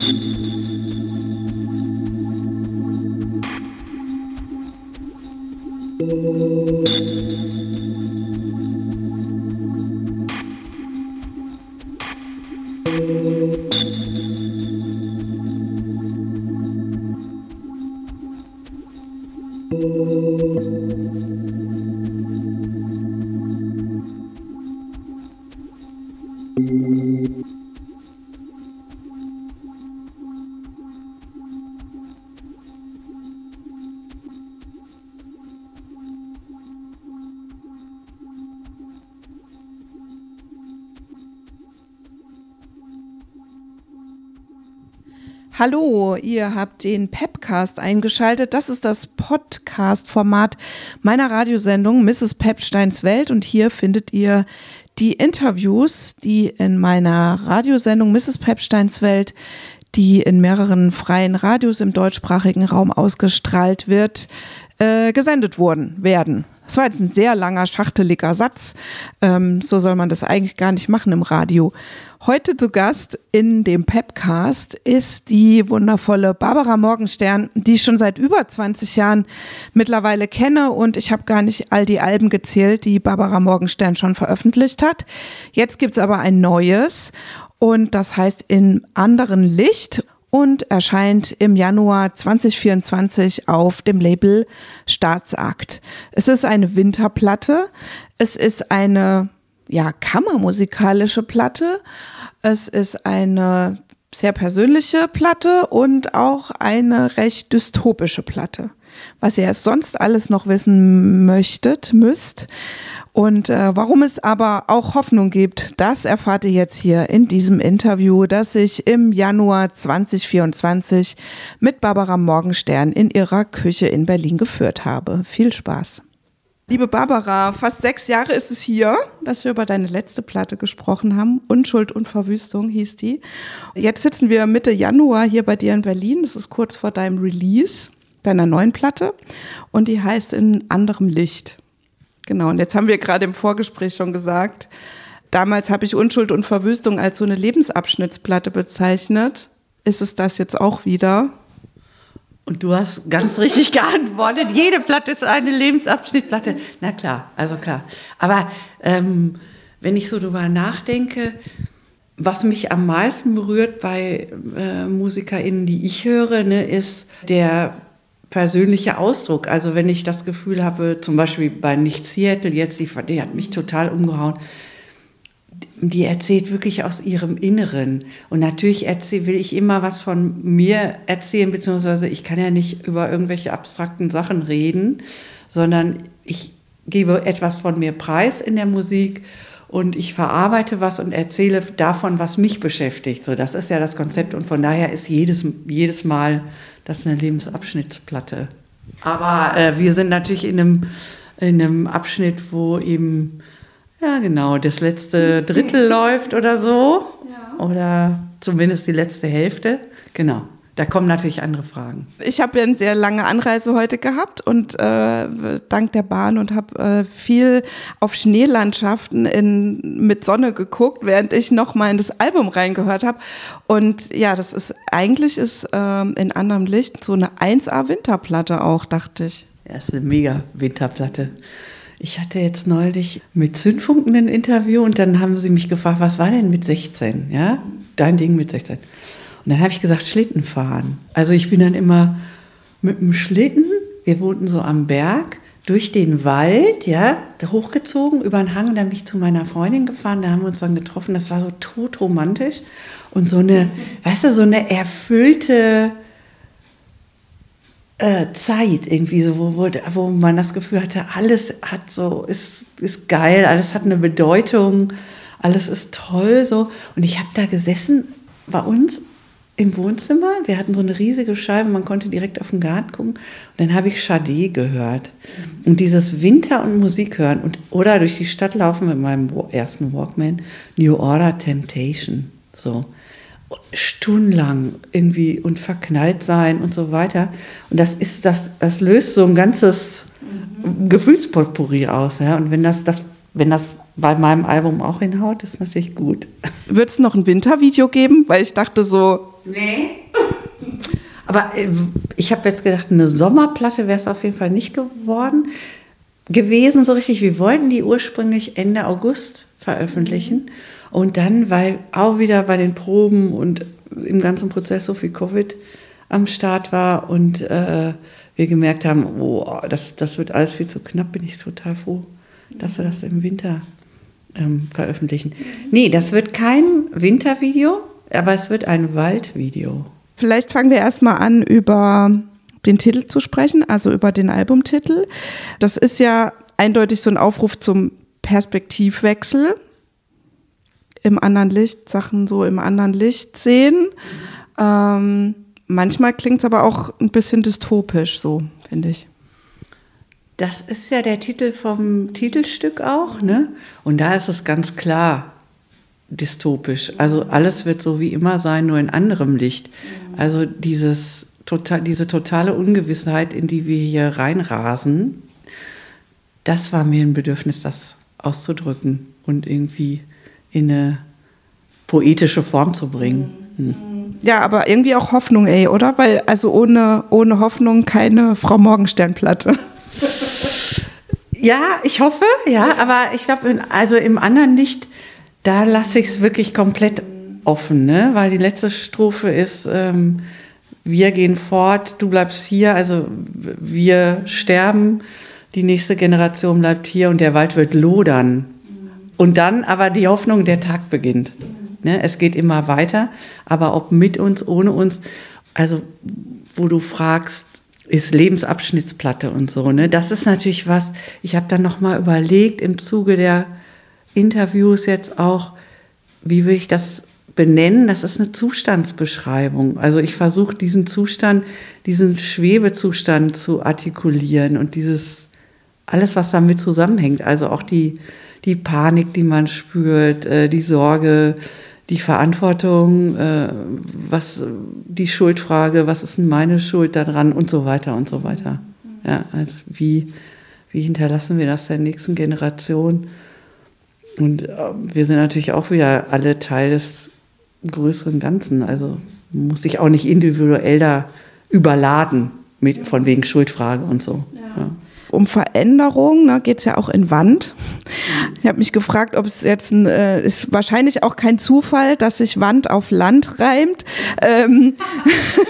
you Hallo, ihr habt den Pepcast eingeschaltet. Das ist das Podcast-Format meiner Radiosendung Mrs. Pepsteins Welt und hier findet ihr die Interviews, die in meiner Radiosendung Mrs. Pepsteins Welt, die in mehreren freien Radios im deutschsprachigen Raum ausgestrahlt wird, äh, gesendet wurden, werden. Das war jetzt ein sehr langer, schachteliger Satz. Ähm, so soll man das eigentlich gar nicht machen im Radio. Heute zu Gast in dem Pepcast ist die wundervolle Barbara Morgenstern, die ich schon seit über 20 Jahren mittlerweile kenne und ich habe gar nicht all die Alben gezählt, die Barbara Morgenstern schon veröffentlicht hat. Jetzt gibt's aber ein neues und das heißt in anderen Licht und erscheint im Januar 2024 auf dem Label Staatsakt. Es ist eine Winterplatte. Es ist eine ja, kammermusikalische Platte. Es ist eine sehr persönliche Platte und auch eine recht dystopische Platte. Was ihr sonst alles noch wissen möchtet, müsst, und äh, warum es aber auch Hoffnung gibt, das erfahrt ihr jetzt hier in diesem Interview, das ich im Januar 2024 mit Barbara Morgenstern in ihrer Küche in Berlin geführt habe. Viel Spaß. Liebe Barbara, fast sechs Jahre ist es hier, dass wir über deine letzte Platte gesprochen haben. Unschuld und Verwüstung hieß die. Jetzt sitzen wir Mitte Januar hier bei dir in Berlin. Das ist kurz vor deinem Release deiner neuen Platte und die heißt In anderem Licht. Genau, und jetzt haben wir gerade im Vorgespräch schon gesagt, damals habe ich Unschuld und Verwüstung als so eine Lebensabschnittsplatte bezeichnet. Ist es das jetzt auch wieder? Und du hast ganz richtig geantwortet, jede Platte ist eine Lebensabschnittplatte. Na klar, also klar. Aber ähm, wenn ich so drüber nachdenke, was mich am meisten berührt bei äh, MusikerInnen, die ich höre, ne, ist der persönlicher Ausdruck. Also wenn ich das Gefühl habe, zum Beispiel bei Nicht Seattle jetzt, die, die hat mich total umgehauen, die erzählt wirklich aus ihrem Inneren. Und natürlich erzähl, will ich immer was von mir erzählen, beziehungsweise ich kann ja nicht über irgendwelche abstrakten Sachen reden, sondern ich gebe etwas von mir preis in der Musik und ich verarbeite was und erzähle davon, was mich beschäftigt. So, das ist ja das Konzept und von daher ist jedes, jedes Mal das ist eine Lebensabschnittsplatte. Aber äh, wir sind natürlich in einem, in einem Abschnitt, wo eben, ja genau, das letzte Drittel läuft oder so. Ja. Oder zumindest die letzte Hälfte. Genau. Da kommen natürlich andere Fragen. Ich habe ja eine sehr lange Anreise heute gehabt und äh, dank der Bahn und habe äh, viel auf Schneelandschaften in, mit Sonne geguckt, während ich noch mal in das Album reingehört habe. Und ja, das ist eigentlich ist äh, in anderem Licht so eine 1A Winterplatte auch, dachte ich. Ja, ist eine mega Winterplatte. Ich hatte jetzt neulich mit Zündfunken ein Interview und dann haben sie mich gefragt, was war denn mit 16? Ja, dein Ding mit 16. Und dann habe ich gesagt, Schlitten fahren. Also ich bin dann immer mit dem Schlitten, wir wohnten so am Berg, durch den Wald, ja, hochgezogen über den Hang und dann bin ich zu meiner Freundin gefahren, da haben wir uns dann getroffen, das war so totromantisch und so eine, weißt du, so eine erfüllte äh, Zeit irgendwie, so, wo, wo, wo man das Gefühl hatte, alles hat so, ist, ist geil, alles hat eine Bedeutung, alles ist toll, so. Und ich habe da gesessen bei uns im Wohnzimmer. Wir hatten so eine riesige Scheibe, man konnte direkt auf den Garten gucken. Und dann habe ich Sade gehört. Und dieses Winter und Musik hören und, oder durch die Stadt laufen mit meinem ersten Walkman, New Order Temptation. So. Stundenlang irgendwie und verknallt sein und so weiter. Und das ist das, das löst so ein ganzes mhm. Gefühlspotpourri aus. Ja? Und wenn das, das, wenn das bei meinem Album auch hinhaut, ist natürlich gut. Wird es noch ein Wintervideo geben? Weil ich dachte so, Nee. Aber äh, ich habe jetzt gedacht, eine Sommerplatte wäre es auf jeden Fall nicht geworden gewesen, so richtig. Wir wollten die ursprünglich Ende August veröffentlichen. Und dann, weil auch wieder bei den Proben und im ganzen Prozess so viel Covid am Start war und äh, wir gemerkt haben, oh, das, das wird alles viel zu knapp, bin ich total froh, dass wir das im Winter ähm, veröffentlichen. Nee, das wird kein Wintervideo, aber es wird ein Waldvideo. Vielleicht fangen wir erstmal an, über den Titel zu sprechen, also über den Albumtitel. Das ist ja eindeutig so ein Aufruf zum Perspektivwechsel im anderen Licht, Sachen so im anderen Licht sehen. Ähm, manchmal klingt es aber auch ein bisschen dystopisch, so finde ich. Das ist ja der Titel vom Titelstück auch, ne? Und da ist es ganz klar dystopisch. Also alles wird so wie immer sein, nur in anderem Licht. Also dieses total, diese totale Ungewissheit, in die wir hier reinrasen, das war mir ein Bedürfnis, das auszudrücken und irgendwie in eine poetische Form zu bringen. Hm. Ja, aber irgendwie auch Hoffnung, ey, oder? Weil also ohne, ohne Hoffnung keine Frau Morgensternplatte. Ja, ich hoffe, ja, aber ich glaube, also im anderen Licht, da lasse ich es wirklich komplett offen, ne? weil die letzte Strophe ist, ähm, wir gehen fort, du bleibst hier, also wir sterben, die nächste Generation bleibt hier und der Wald wird lodern. Und dann aber die Hoffnung, der Tag beginnt. Ne? Es geht immer weiter, aber ob mit uns, ohne uns, also wo du fragst, ist Lebensabschnittsplatte und so. Ne? Das ist natürlich was, ich habe dann nochmal überlegt im Zuge der Interviews jetzt auch, wie will ich das benennen? Das ist eine Zustandsbeschreibung. Also ich versuche diesen Zustand, diesen Schwebezustand zu artikulieren und dieses, alles, was damit zusammenhängt. Also auch die, die Panik, die man spürt, äh, die Sorge, die Verantwortung, äh, was die Schuldfrage, was ist denn meine Schuld daran und so weiter und so weiter. Ja, also wie, wie hinterlassen wir das der nächsten Generation? Und äh, wir sind natürlich auch wieder alle Teil des größeren Ganzen. Also muss sich auch nicht individuell da überladen mit, von wegen Schuldfrage und so. Ja. Ja um Veränderung, ne, geht es ja auch in Wand. Ich habe mich gefragt, ob es jetzt ein, äh, ist wahrscheinlich auch kein Zufall, dass sich Wand auf Land reimt. Ähm,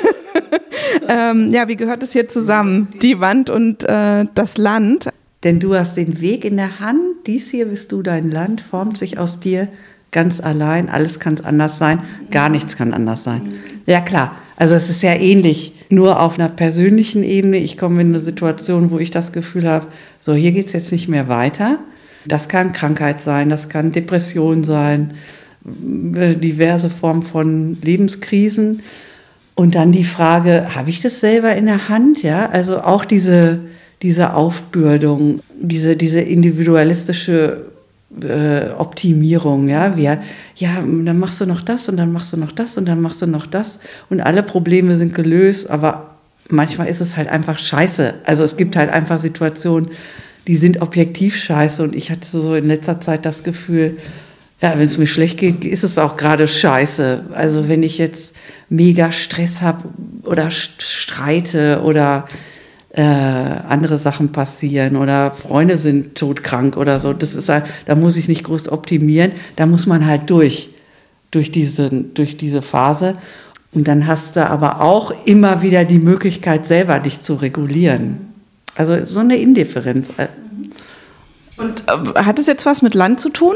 ähm, ja, wie gehört es hier zusammen? Die Wand und äh, das Land. Denn du hast den Weg in der Hand, dies hier bist du, dein Land formt sich aus dir ganz allein, alles kann anders sein, gar nichts kann anders sein. Ja klar, also es ist ja ähnlich, nur auf einer persönlichen Ebene. Ich komme in eine Situation, wo ich das Gefühl habe, so hier geht es jetzt nicht mehr weiter. Das kann Krankheit sein, das kann Depression sein, äh, diverse Formen von Lebenskrisen. Und dann die Frage, habe ich das selber in der Hand? Ja, also auch diese, diese Aufbürdung, diese, diese individualistische äh, Optimierung, ja, wir, ja, dann machst du noch das und dann machst du noch das und dann machst du noch das und alle Probleme sind gelöst, aber manchmal ist es halt einfach scheiße. Also es gibt halt einfach Situationen, die sind objektiv scheiße und ich hatte so in letzter Zeit das Gefühl, ja, wenn es mir schlecht geht, ist es auch gerade scheiße. Also wenn ich jetzt mega Stress habe oder streite oder äh, andere Sachen passieren oder Freunde sind todkrank oder so. Das ist, da muss ich nicht groß optimieren. Da muss man halt durch, durch diese, durch diese Phase. Und dann hast du aber auch immer wieder die Möglichkeit, selber dich zu regulieren. Also so eine Indifferenz. Und äh, hat es jetzt was mit Land zu tun?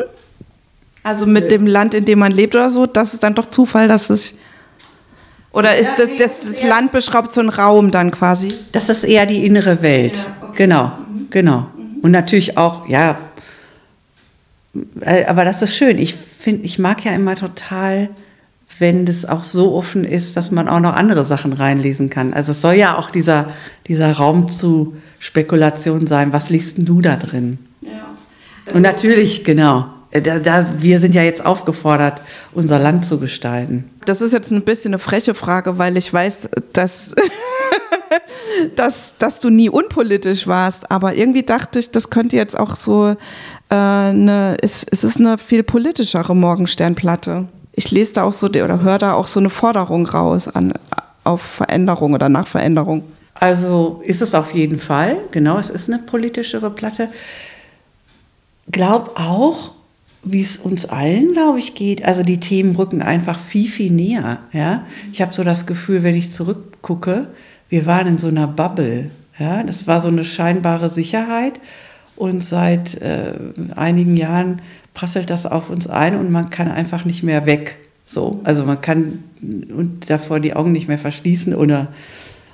Also mit dem Land, in dem man lebt oder so? Das ist dann doch Zufall, dass es oder ist das, das, das Land beschraubt so ein Raum dann quasi? Das ist eher die innere Welt. Ja, okay. Genau, mhm. genau. Und natürlich auch, ja, äh, aber das ist schön. Ich finde, ich mag ja immer total, wenn das auch so offen ist, dass man auch noch andere Sachen reinlesen kann. Also es soll ja auch dieser, dieser Raum zu Spekulation sein. Was liest denn du da drin? Ja. Also Und natürlich, genau. Äh, da, da, wir sind ja jetzt aufgefordert, unser Land zu gestalten. Das ist jetzt ein bisschen eine freche Frage, weil ich weiß, dass, dass, dass du nie unpolitisch warst. Aber irgendwie dachte ich, das könnte jetzt auch so äh, eine, es, es ist eine viel politischere Morgensternplatte. ich lese da auch so oder höre da auch so eine Forderung raus an, auf Veränderung oder nach Veränderung. Also ist es auf jeden Fall, genau, es ist eine politischere Platte. Glaub auch, wie es uns allen, glaube ich, geht. Also die Themen rücken einfach viel, viel näher. Ja? Ich habe so das Gefühl, wenn ich zurückgucke, wir waren in so einer Bubble. Ja? Das war so eine scheinbare Sicherheit. Und seit äh, einigen Jahren prasselt das auf uns ein und man kann einfach nicht mehr weg. So, also man kann und davor die Augen nicht mehr verschließen oder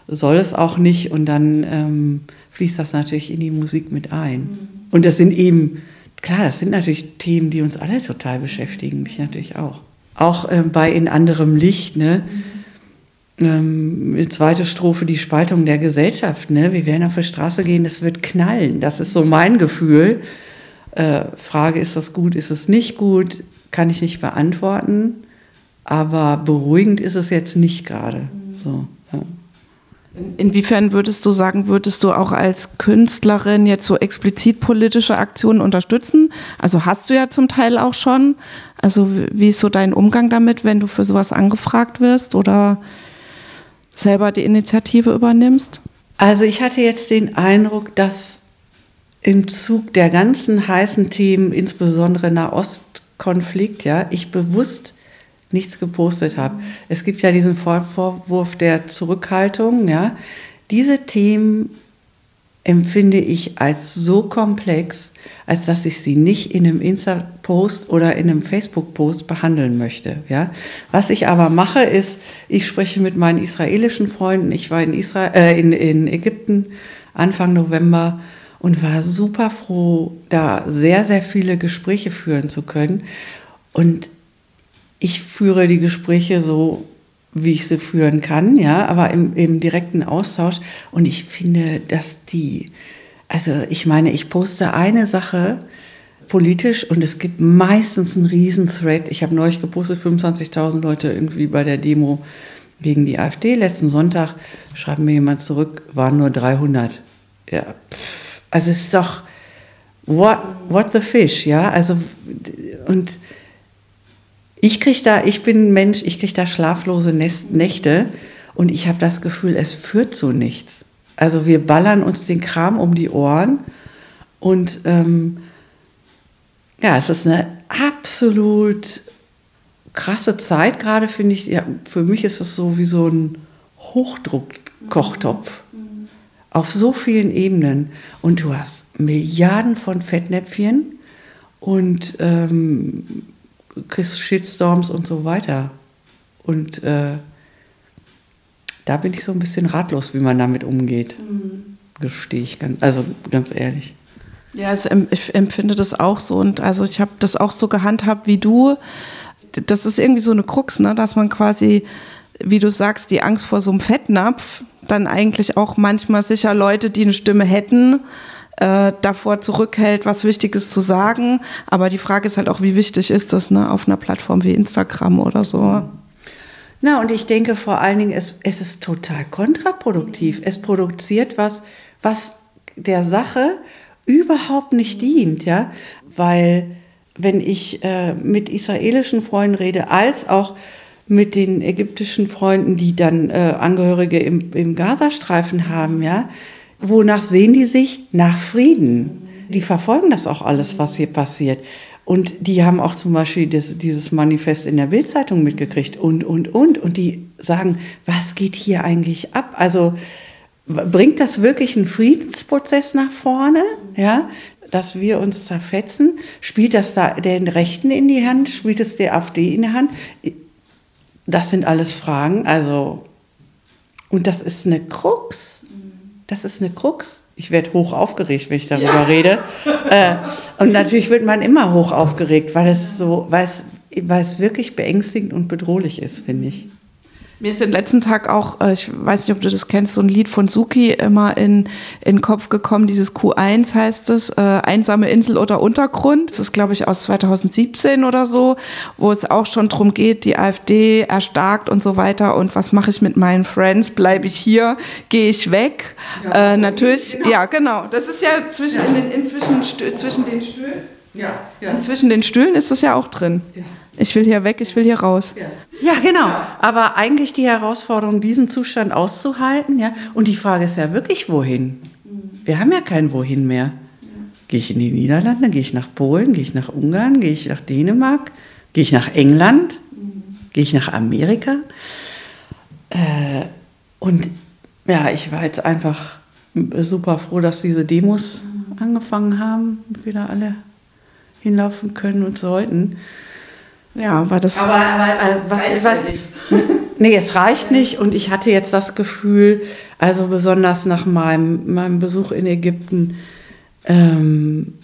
soll es auch nicht und dann ähm, fließt das natürlich in die Musik mit ein. Und das sind eben klar, das sind natürlich Themen, die uns alle total beschäftigen, mich natürlich auch. Auch äh, bei In anderem Licht, ne? Ähm, zweite Strophe, die Spaltung der Gesellschaft, ne? Wir werden auf die Straße gehen, das wird knallen. Das ist so mein Gefühl. Äh, Frage, ist das gut, ist es nicht gut, kann ich nicht beantworten. Aber beruhigend ist es jetzt nicht gerade. So. Inwiefern würdest du sagen, würdest du auch als Künstlerin jetzt so explizit politische Aktionen unterstützen? Also hast du ja zum Teil auch schon. Also wie ist so dein Umgang damit, wenn du für sowas angefragt wirst oder selber die Initiative übernimmst? Also ich hatte jetzt den Eindruck, dass im Zug der ganzen heißen Themen, insbesondere Nahostkonflikt, ja, ich bewusst nichts gepostet habe. Es gibt ja diesen Vorwurf der Zurückhaltung. Ja. Diese Themen empfinde ich als so komplex, als dass ich sie nicht in einem Insta-Post oder in einem Facebook-Post behandeln möchte. Ja? Was ich aber mache, ist, ich spreche mit meinen israelischen Freunden. Ich war in, Israel, äh, in, in Ägypten Anfang November und war super froh, da sehr, sehr viele Gespräche führen zu können. Und ich führe die Gespräche so, wie ich sie führen kann, ja, aber im, im direkten Austausch. Und ich finde, dass die, also ich meine, ich poste eine Sache politisch und es gibt meistens einen riesen Thread. Ich habe neulich gepostet, 25.000 Leute irgendwie bei der Demo gegen die AfD. Letzten Sonntag schreibt mir jemand zurück, waren nur 300. Ja, pff, also es ist doch, what, what the fish, ja, also und ich kriege da, ich bin Mensch, ich kriege da schlaflose Nächte und ich habe das Gefühl, es führt zu nichts. Also wir ballern uns den Kram um die Ohren und ähm, ja, es ist eine absolut krasse Zeit gerade, finde ich. Ja, für mich ist es so wie so ein Hochdruckkochtopf mhm. auf so vielen Ebenen. Und du hast Milliarden von Fettnäpfchen und ähm, kriegst Shitstorms und so weiter. Und äh, da bin ich so ein bisschen ratlos, wie man damit umgeht. Mhm. Gestehe ich ganz, also ganz ehrlich. Ja, also ich empfinde das auch so und also ich habe das auch so gehandhabt wie du. Das ist irgendwie so eine Krux, ne, dass man quasi, wie du sagst, die Angst vor so einem Fettnapf dann eigentlich auch manchmal sicher Leute, die eine Stimme hätten, äh, davor zurückhält, was Wichtiges zu sagen. Aber die Frage ist halt auch, wie wichtig ist das ne, auf einer Plattform wie Instagram oder so. Na, und ich denke vor allen Dingen, es, es ist total kontraproduktiv. Es produziert was, was der Sache überhaupt nicht dient, ja, weil wenn ich äh, mit israelischen Freunden rede, als auch mit den ägyptischen Freunden, die dann äh, Angehörige im, im Gazastreifen haben, ja, Wonach sehen die sich? Nach Frieden. Die verfolgen das auch alles, was hier passiert. Und die haben auch zum Beispiel das, dieses Manifest in der Bildzeitung mitgekriegt und, und, und. Und die sagen, was geht hier eigentlich ab? Also bringt das wirklich einen Friedensprozess nach vorne? Ja, dass wir uns zerfetzen? Spielt das da den Rechten in die Hand? Spielt es der AfD in die Hand? Das sind alles Fragen. Also, und das ist eine Krux das ist eine Krux. Ich werde hoch aufgeregt, wenn ich darüber ja. rede. Äh, und natürlich wird man immer hoch aufgeregt, weil es so, weil es, weil es wirklich beängstigend und bedrohlich ist, finde ich. Mir ist den letzten Tag auch, äh, ich weiß nicht, ob du das kennst, so ein Lied von Suki immer in, in den Kopf gekommen. Dieses Q1 heißt es, äh, Einsame Insel oder Untergrund. Das ist, glaube ich, aus 2017 oder so, wo es auch schon darum geht, die AfD erstarkt und so weiter. Und was mache ich mit meinen Friends? Bleibe ich hier? Gehe ich weg? Ja, äh, natürlich, genau. ja, genau. Das ist ja zwischen, ja. In den, inzwischen zwischen den Stühlen. Ja, ja. Und zwischen den Stühlen ist es ja auch drin. Ja. Ich will hier weg, ich will hier raus. Ja. genau. Aber eigentlich die Herausforderung, diesen Zustand auszuhalten, ja. Und die Frage ist ja wirklich, wohin? Wir haben ja kein Wohin mehr. Gehe ich in die Niederlande, gehe ich nach Polen, gehe ich nach Ungarn, gehe ich nach Dänemark, gehe ich nach England, gehe ich nach Amerika? Äh, und ja, ich war jetzt einfach super froh, dass diese Demos angefangen haben, wieder alle hinlaufen können und sollten. Ja, aber das. Aber, aber also, was, was, nee, es reicht nicht. Und ich hatte jetzt das Gefühl, also besonders nach meinem, meinem Besuch in Ägypten, ähm,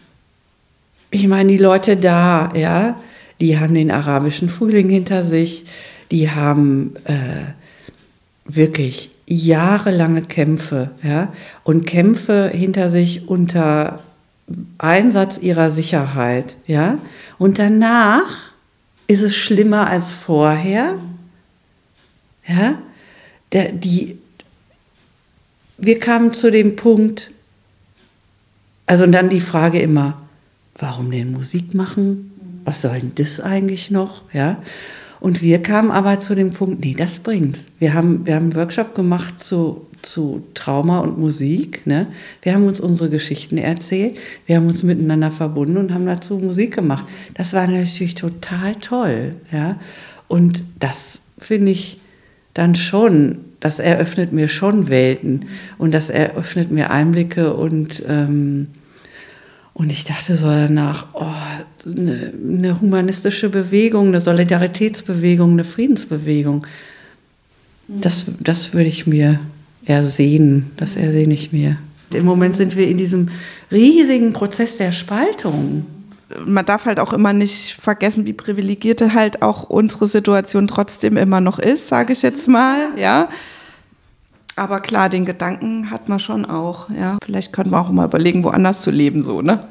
ich meine, die Leute da, ja, die haben den arabischen Frühling hinter sich, die haben äh, wirklich jahrelange Kämpfe, ja, und Kämpfe hinter sich unter Einsatz ihrer Sicherheit, ja, und danach ist es schlimmer als vorher, ja, der, die, wir kamen zu dem Punkt, also dann die Frage immer, warum denn Musik machen? Was soll denn das eigentlich noch? Ja? Und wir kamen aber zu dem Punkt, nee, das bringt's. Wir haben, wir haben einen Workshop gemacht zu, zu Trauma und Musik. Ne? Wir haben uns unsere Geschichten erzählt, wir haben uns miteinander verbunden und haben dazu Musik gemacht. Das war natürlich total toll. Ja? Und das finde ich dann schon, das eröffnet mir schon Welten und das eröffnet mir Einblicke und ähm, und ich dachte so danach, oh, eine, eine humanistische Bewegung, eine Solidaritätsbewegung, eine Friedensbewegung. Das, das würde ich mir ersehen, das ersehne ich mir. Im Moment sind wir in diesem riesigen Prozess der Spaltung. Man darf halt auch immer nicht vergessen, wie privilegierte halt auch unsere Situation trotzdem immer noch ist, sage ich jetzt mal, ja. Aber klar, den Gedanken hat man schon auch, ja. Vielleicht können wir auch mal überlegen, woanders zu leben, so, ne?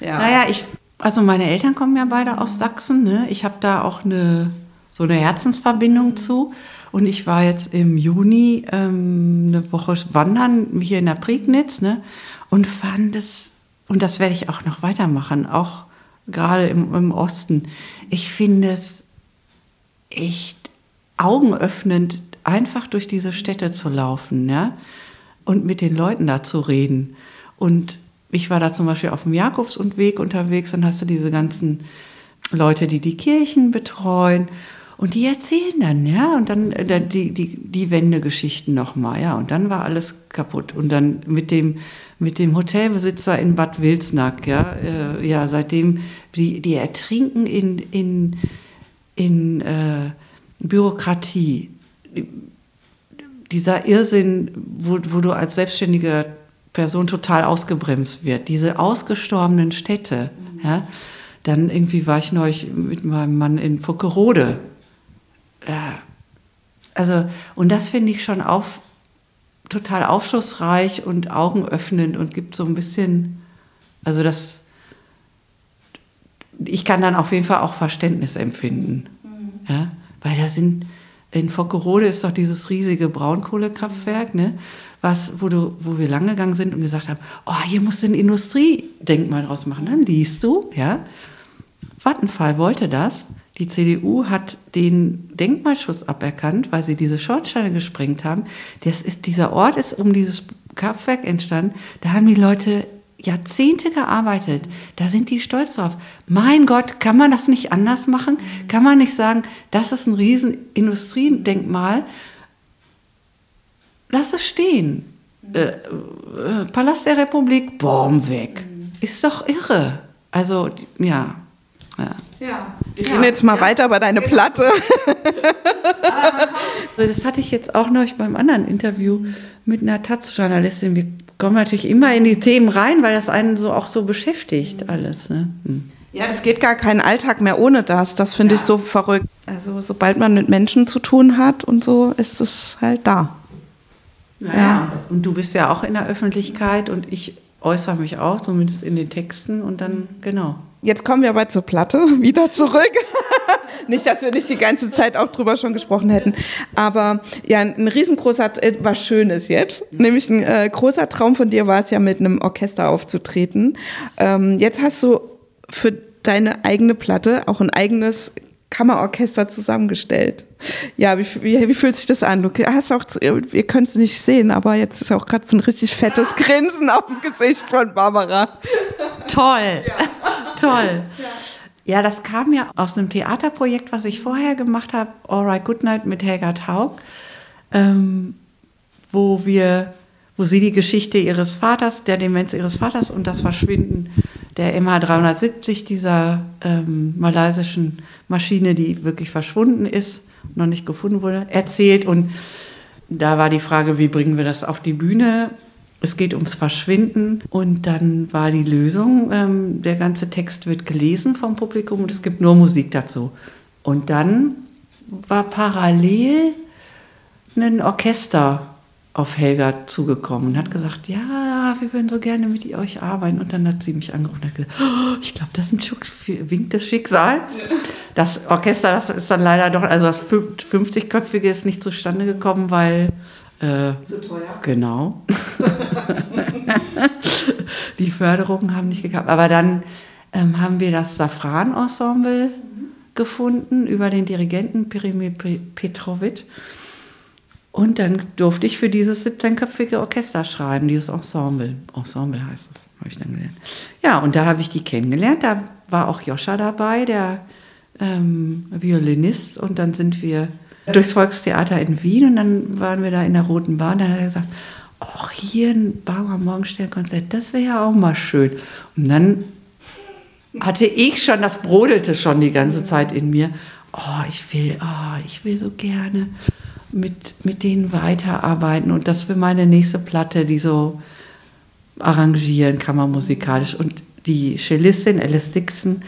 Ja. Naja, ich, also meine Eltern kommen ja beide aus Sachsen, ne? Ich habe da auch eine, so eine Herzensverbindung zu. Und ich war jetzt im Juni ähm, eine Woche wandern hier in der Prignitz, ne? Und fand es, und das werde ich auch noch weitermachen, auch gerade im, im Osten. Ich finde es echt augenöffnend, einfach durch diese Städte zu laufen ja? und mit den Leuten da zu reden. Und ich war da zum Beispiel auf dem Jakobsweg unterwegs, dann hast du diese ganzen Leute, die die Kirchen betreuen. Und die erzählen dann, ja, und dann äh, die, die, die Wendegeschichten nochmal, ja, und dann war alles kaputt. Und dann mit dem, mit dem Hotelbesitzer in Bad Wilsnack, ja, äh, ja, seitdem, die, die ertrinken in, in, in äh, Bürokratie dieser Irrsinn, wo, wo du als selbstständige Person total ausgebremst wird, diese ausgestorbenen Städte, mhm. ja, dann irgendwie war ich neulich mit meinem Mann in Fuckerode. Ja, also, und das finde ich schon auf, total aufschlussreich und augenöffnend und gibt so ein bisschen, also das, ich kann dann auf jeden Fall auch Verständnis empfinden. Mhm. Ja, weil da sind, in Fockerode ist doch dieses riesige Braunkohlekraftwerk, ne? Was, wo, du, wo wir lang gegangen sind und gesagt haben, oh, hier musst du ein Industriedenkmal draus machen. Dann liest du, ja, Vattenfall wollte das. Die CDU hat den Denkmalschutz aberkannt, weil sie diese Schornsteine gesprengt haben. Das ist, dieser Ort ist um dieses Kraftwerk entstanden. Da haben die Leute Jahrzehnte gearbeitet. Da sind die stolz drauf. Mein Gott, kann man das nicht anders machen? Kann man nicht sagen, das ist ein riesen Industriedenkmal? Lass es stehen. Äh, äh, Palast der Republik, Baum weg. Ist doch irre. Also, ja. Ja. ja. Wir gehen jetzt mal ja. weiter bei deine Platte. das hatte ich jetzt auch noch beim anderen Interview mit einer Taz-Journalistin. Wir kommen natürlich immer in die Themen rein, weil das einen so auch so beschäftigt alles. Ne? Hm. Ja, das geht gar keinen Alltag mehr ohne das. Das finde ja. ich so verrückt. Also sobald man mit Menschen zu tun hat und so, ist es halt da. Naja. Ja. Und du bist ja auch in der Öffentlichkeit und ich äußere mich auch, zumindest in den Texten und dann, genau. Jetzt kommen wir aber zur Platte wieder zurück. nicht, dass wir nicht die ganze Zeit auch drüber schon gesprochen hätten. Aber ja, ein riesengroßer, äh, was Schönes jetzt. Nämlich ein äh, großer Traum von dir war es ja, mit einem Orchester aufzutreten. Ähm, jetzt hast du für deine eigene Platte auch ein eigenes Kammerorchester zusammengestellt. Ja, wie, wie, wie, fühlt sich das an? Du hast auch, ihr könnt es nicht sehen, aber jetzt ist auch gerade so ein richtig fettes Grinsen auf dem Gesicht von Barbara. Toll, ja. Toll. Ja. ja, das kam ja aus einem Theaterprojekt, was ich vorher gemacht habe, Alright Goodnight mit Helga Taug, ähm, wo wir, wo sie die Geschichte ihres Vaters, der Demenz ihres Vaters und das Verschwinden der MH370, dieser ähm, malaysischen Maschine, die wirklich verschwunden ist, noch nicht gefunden wurde, erzählt. Und da war die Frage, wie bringen wir das auf die Bühne? Es geht ums Verschwinden und dann war die Lösung, ähm, der ganze Text wird gelesen vom Publikum und es gibt nur Musik dazu. Und dann war parallel ein Orchester auf Helga zugekommen und hat gesagt, ja, wir würden so gerne mit euch arbeiten. Und dann hat sie mich angerufen und hat gesagt, oh, ich glaube, das ist ein Wink des Schicksals. Das Orchester, das ist dann leider doch, also das 50-köpfige ist nicht zustande gekommen, weil... Äh, Zu teuer. Genau. Die Förderungen haben nicht geklappt. Aber dann ähm, haben wir das Safran-Ensemble mhm. gefunden über den Dirigenten Pirimi Petrovic. Und dann durfte ich für dieses 17-köpfige Orchester schreiben, dieses Ensemble. Ensemble heißt es, habe ich dann gelernt. Ja, und da habe ich die kennengelernt. Da war auch Joscha dabei, der ähm, Violinist. Und dann sind wir durchs Volkstheater in Wien und dann waren wir da in der Roten Bahn. Dann hat er gesagt, ach, hier ein Bauer Morgenstern-Konzert, das wäre ja auch mal schön. Und dann hatte ich schon, das brodelte schon die ganze Zeit in mir. Oh, ich will, oh, ich will so gerne mit, mit denen weiterarbeiten und das für meine nächste Platte, die so arrangieren kann man musikalisch. Und die Cellistin Alice Dixon,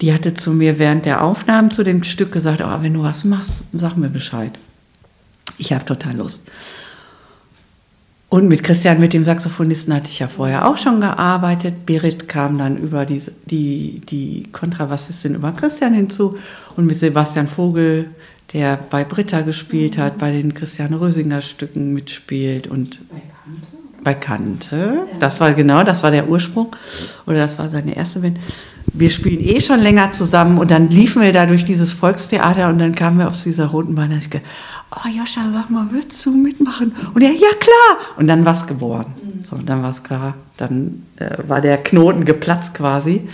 die hatte zu mir während der Aufnahmen zu dem Stück gesagt, oh, wenn du was machst, sag mir Bescheid. Ich habe total Lust. Und mit Christian, mit dem Saxophonisten, hatte ich ja vorher auch schon gearbeitet. Berit kam dann über die, die, die Kontrabassistin über Christian hinzu und mit Sebastian Vogel, der bei Britta gespielt hat, bei den Christiane Rösinger Stücken mitspielt und bei Kante. Das war genau, das war der Ursprung oder das war seine erste Band. Wir spielen eh schon länger zusammen und dann liefen wir da durch dieses Volkstheater und dann kamen wir auf dieser roten Bahn. Und ich gedacht, oh Joscha, sag mal, würdest du mitmachen? Und er, ja klar. Und dann war es geboren. So, dann war es klar. Dann äh, war der Knoten geplatzt quasi.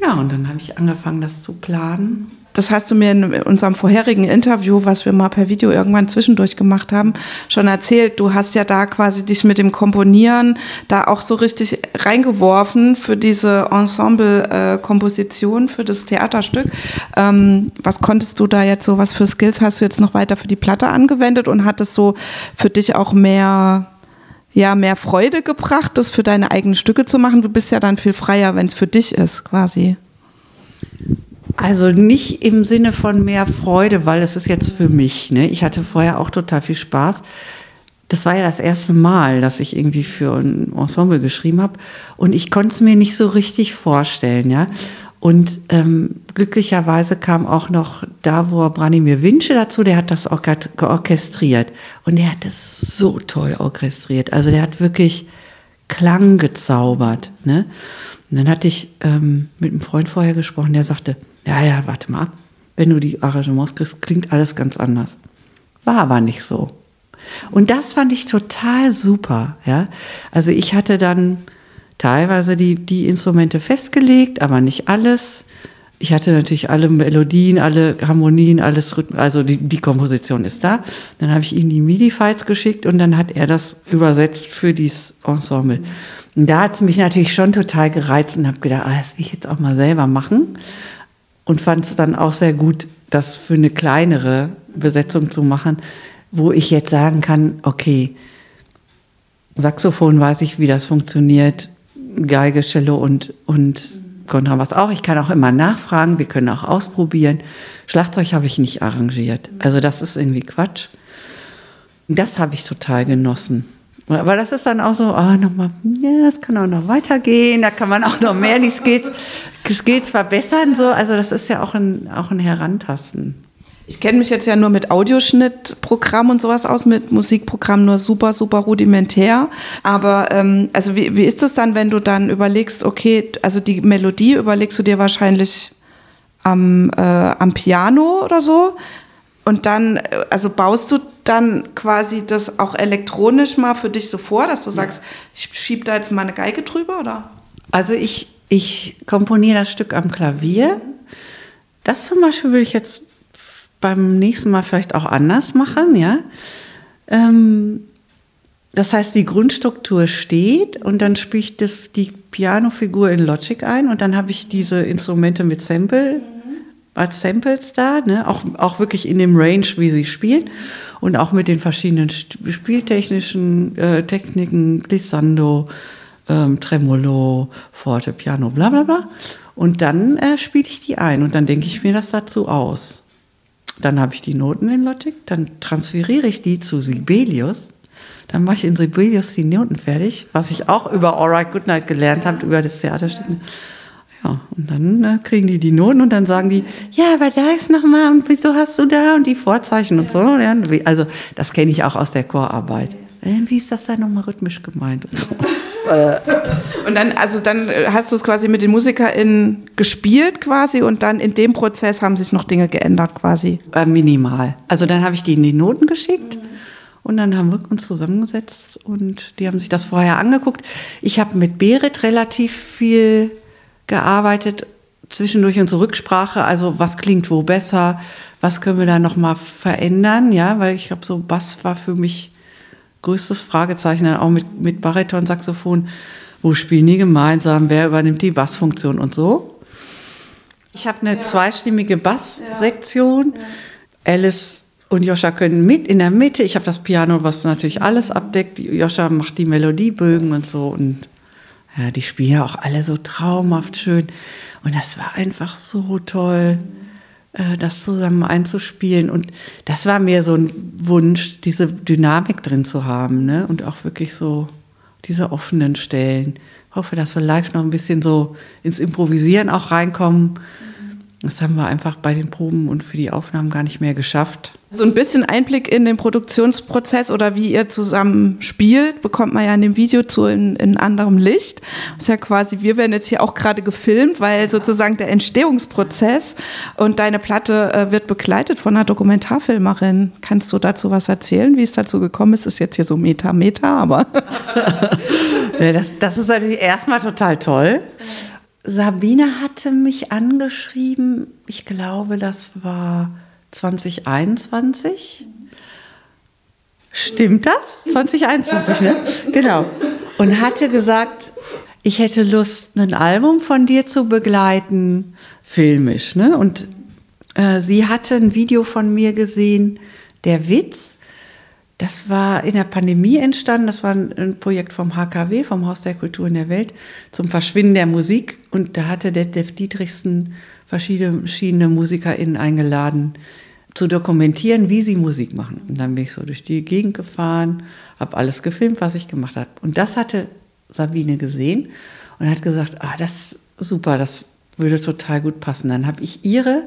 Ja, und dann habe ich angefangen, das zu planen das hast du mir in unserem vorherigen Interview, was wir mal per Video irgendwann zwischendurch gemacht haben, schon erzählt. Du hast ja da quasi dich mit dem Komponieren da auch so richtig reingeworfen für diese Ensemble-Komposition, für das Theaterstück. Ähm, was konntest du da jetzt so, was für Skills hast du jetzt noch weiter für die Platte angewendet und hat es so für dich auch mehr ja, mehr Freude gebracht, das für deine eigenen Stücke zu machen? Du bist ja dann viel freier, wenn es für dich ist, quasi. Also nicht im Sinne von mehr Freude, weil es ist jetzt für mich. Ne? Ich hatte vorher auch total viel Spaß. Das war ja das erste Mal, dass ich irgendwie für ein Ensemble geschrieben habe. Und ich konnte es mir nicht so richtig vorstellen. Ja? Und ähm, glücklicherweise kam auch noch da, wo Branimir Winsche dazu, der hat das auch georchestriert. Und der hat das so toll orchestriert. Also der hat wirklich Klang gezaubert. Ne? Und dann hatte ich ähm, mit einem Freund vorher gesprochen, der sagte, ja, ja, warte mal, wenn du die Arrangements kriegst, klingt alles ganz anders. War aber nicht so. Und das fand ich total super, ja. Also ich hatte dann teilweise die, die Instrumente festgelegt, aber nicht alles. Ich hatte natürlich alle Melodien, alle Harmonien, alles Rhythmen, also die, die Komposition ist da. Dann habe ich ihm die MIDI-Files geschickt und dann hat er das übersetzt für dieses Ensemble. Und da hat es mich natürlich schon total gereizt und habe gedacht, ah, das will ich jetzt auch mal selber machen und fand es dann auch sehr gut, das für eine kleinere Besetzung zu machen, wo ich jetzt sagen kann, okay, Saxophon weiß ich, wie das funktioniert, Geige, Cello und, und Kontrabass auch. Ich kann auch immer nachfragen, wir können auch ausprobieren. Schlagzeug habe ich nicht arrangiert. Also das ist irgendwie Quatsch. Das habe ich total genossen. Aber das ist dann auch so, oh, nochmal, ja, es kann auch noch weitergehen, da kann man auch noch mehr die Skills, Skills verbessern. So. Also das ist ja auch ein, auch ein Herantasten. Ich kenne mich jetzt ja nur mit Audioschnittprogramm und sowas aus, mit Musikprogramm nur super, super rudimentär. Aber ähm, also wie, wie ist das dann, wenn du dann überlegst, okay, also die Melodie überlegst du dir wahrscheinlich am, äh, am Piano oder so? Und dann, äh, also baust du dann quasi das auch elektronisch mal für dich so vor, dass du sagst, ich schiebe da jetzt mal eine Geige drüber, oder? Also ich, ich komponiere das Stück am Klavier. Das zum Beispiel will ich jetzt beim nächsten Mal vielleicht auch anders machen, ja. Ähm, das heißt, die Grundstruktur steht und dann spiele ich das, die Pianofigur in Logic ein und dann habe ich diese Instrumente mit Sample, als Samples da, ne? auch, auch wirklich in dem Range, wie sie spielen und auch mit den verschiedenen spieltechnischen äh, Techniken, Glissando, ähm, Tremolo, Forte, Piano, bla bla bla. Und dann äh, spiele ich die ein und dann denke ich mir das dazu aus. Dann habe ich die Noten in Logic, dann transferiere ich die zu Sibelius. Dann mache ich in Sibelius die Noten fertig, was ich auch über Alright Goodnight gelernt habe, über das Theaterstück. Ja, und dann äh, kriegen die die Noten und dann sagen die, ja, aber da ist nochmal, und wieso hast du da und die Vorzeichen und so. Also das kenne ich auch aus der Chorarbeit. Äh, wie ist das da nochmal rhythmisch gemeint und so. Äh. Und dann, also dann äh, hast du es quasi mit den MusikerInnen gespielt quasi und dann in dem Prozess haben sich noch Dinge geändert quasi? Äh, minimal. Also dann habe ich die in die Noten geschickt. Und dann haben wir uns zusammengesetzt und die haben sich das vorher angeguckt. Ich habe mit Berit relativ viel gearbeitet, zwischendurch unsere Rücksprache, also was klingt wo besser, was können wir da nochmal verändern, ja, weil ich glaube, so Bass war für mich größtes Fragezeichen, auch mit, mit Bariton, Saxophon, wo spielen die gemeinsam, wer übernimmt die Bassfunktion und so. Ich habe eine ja. zweistimmige Basssektion. Ja. Alice und Joscha können mit in der Mitte. Ich habe das Piano, was natürlich alles abdeckt. Joscha macht die Melodiebögen und so. Und ja, die spielen ja auch alle so traumhaft schön. Und das war einfach so toll. Äh, das zusammen einzuspielen. Und das war mir so ein Wunsch, diese Dynamik drin zu haben ne? und auch wirklich so diese offenen Stellen. Ich hoffe, dass wir live noch ein bisschen so ins Improvisieren auch reinkommen. Das haben wir einfach bei den Proben und für die Aufnahmen gar nicht mehr geschafft. So ein bisschen Einblick in den Produktionsprozess oder wie ihr zusammen spielt, bekommt man ja in dem Video zu in, in anderem Licht. Das ist ja quasi, wir werden jetzt hier auch gerade gefilmt, weil sozusagen der Entstehungsprozess und deine Platte äh, wird begleitet von einer Dokumentarfilmerin. Kannst du dazu was erzählen, wie es dazu gekommen ist? Ist jetzt hier so Meta, Meta, aber. ja, das, das ist natürlich erstmal total toll. Sabine hatte mich angeschrieben, ich glaube, das war 2021. Stimmt das? 2021, ne? Genau. Und hatte gesagt, ich hätte Lust, ein Album von dir zu begleiten, filmisch. Ne? Und äh, sie hatte ein Video von mir gesehen, Der Witz. Das war in der Pandemie entstanden. Das war ein, Projekt vom HKW, vom Haus der Kultur in der Welt, zum Verschwinden der Musik. Und da hatte Detlef Dietrichsen verschiedene, MusikerInnen eingeladen, zu dokumentieren, wie sie Musik machen. Und dann bin ich so durch die Gegend gefahren, habe alles gefilmt, was ich gemacht habe. Und das hatte Sabine gesehen und hat gesagt, ah, das ist super, das würde total gut passen. Dann habe ich ihre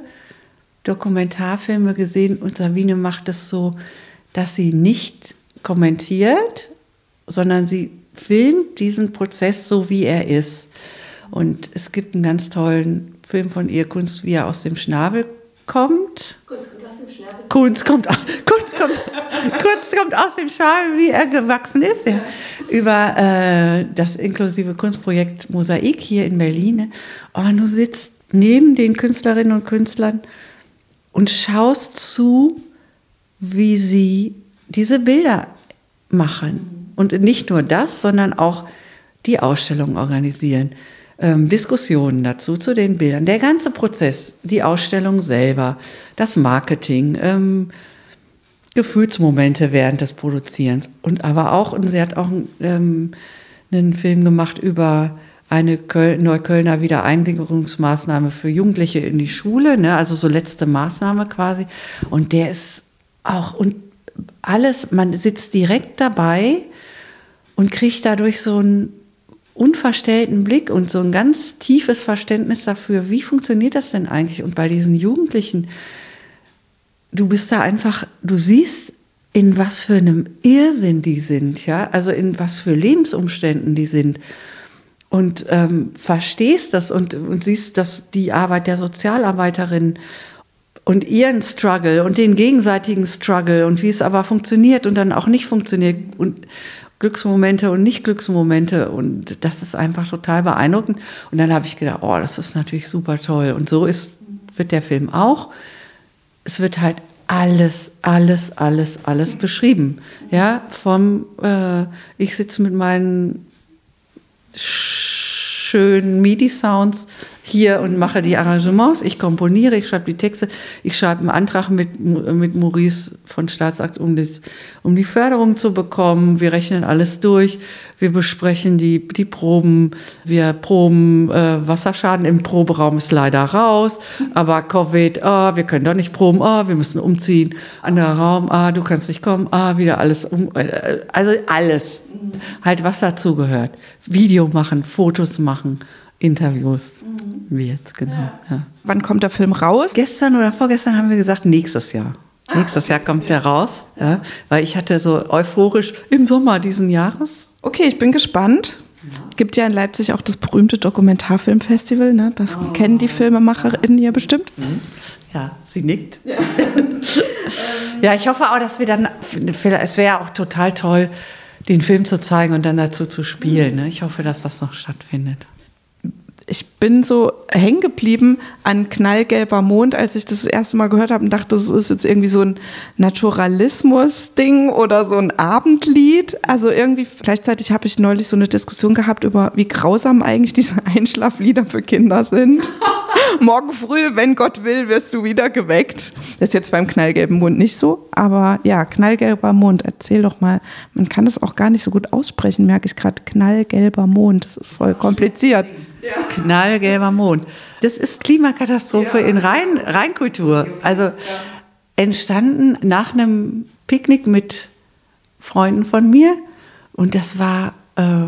Dokumentarfilme gesehen und Sabine macht es so, dass sie nicht kommentiert, sondern sie filmt diesen Prozess so, wie er ist. Und es gibt einen ganz tollen Film von ihr, Kunst, wie er aus dem Schnabel kommt. Kunst kommt, Kunst kommt, Kunst kommt aus dem Schnabel, wie er gewachsen ist. Ja. Über äh, das inklusive Kunstprojekt Mosaik hier in Berlin. Und du sitzt neben den Künstlerinnen und Künstlern und schaust zu, wie sie diese Bilder machen. Und nicht nur das, sondern auch die Ausstellung organisieren, ähm, Diskussionen dazu, zu den Bildern, der ganze Prozess, die Ausstellung selber, das Marketing, ähm, Gefühlsmomente während des Produzierens. Und aber auch, und sie hat auch ähm, einen Film gemacht über eine Köl Neuköllner Wiedereingliederungsmaßnahme für Jugendliche in die Schule, ne? also so letzte Maßnahme quasi. Und der ist auch, und alles, man sitzt direkt dabei und kriegt dadurch so einen unverstellten Blick und so ein ganz tiefes Verständnis dafür, wie funktioniert das denn eigentlich? Und bei diesen Jugendlichen, du bist da einfach, du siehst, in was für einem Irrsinn die sind, ja, also in was für Lebensumständen die sind und ähm, verstehst das und, und siehst, dass die Arbeit der Sozialarbeiterin und ihren Struggle und den gegenseitigen Struggle und wie es aber funktioniert und dann auch nicht funktioniert und Glücksmomente und nicht Glücksmomente und das ist einfach total beeindruckend und dann habe ich gedacht, oh, das ist natürlich super toll und so ist wird der Film auch. Es wird halt alles, alles, alles, alles beschrieben. Ja, vom äh, ich sitze mit meinen schönen MIDI-Sounds hier und mache die Arrangements, ich komponiere, ich schreibe die Texte, ich schreibe einen Antrag mit, mit Maurice von Staatsakt, um, das, um die Förderung zu bekommen. Wir rechnen alles durch, wir besprechen die, die Proben, wir proben, äh, Wasserschaden im Proberaum ist leider raus, aber Covid, ah, wir können doch nicht proben, ah, wir müssen umziehen, anderer Raum, ah, du kannst nicht kommen, ah, wieder alles um, äh, also alles, halt was dazugehört. Video machen, Fotos machen. Interviews. Mhm. Wie jetzt, genau. Ja. Ja. Wann kommt der Film raus? Gestern oder vorgestern haben wir gesagt, nächstes Jahr. Ah. Nächstes Jahr kommt der raus, ja, weil ich hatte so euphorisch im Sommer diesen Jahres. Okay, ich bin gespannt. Gibt ja in Leipzig auch das berühmte Dokumentarfilmfestival, ne? Das oh. kennen die FilmemacherInnen ja bestimmt. Mhm. Ja, sie nickt. Ja. ja, ich hoffe auch, dass wir dann, es wäre auch total toll, den Film zu zeigen und dann dazu zu spielen. Ne? Ich hoffe, dass das noch stattfindet ich bin so hängen geblieben an knallgelber Mond, als ich das, das erste Mal gehört habe und dachte, das ist jetzt irgendwie so ein Naturalismus-Ding oder so ein Abendlied. Also irgendwie, gleichzeitig habe ich neulich so eine Diskussion gehabt über, wie grausam eigentlich diese Einschlaflieder für Kinder sind. Morgen früh, wenn Gott will, wirst du wieder geweckt. Das ist jetzt beim knallgelben Mond nicht so, aber ja, knallgelber Mond, erzähl doch mal. Man kann das auch gar nicht so gut aussprechen, merke ich gerade. Knallgelber Mond, das ist voll kompliziert. Ja. Knallgelber Mond. Das ist Klimakatastrophe ja. in Rhein, Rheinkultur. Also ja. entstanden nach einem Picknick mit Freunden von mir. Und das war äh,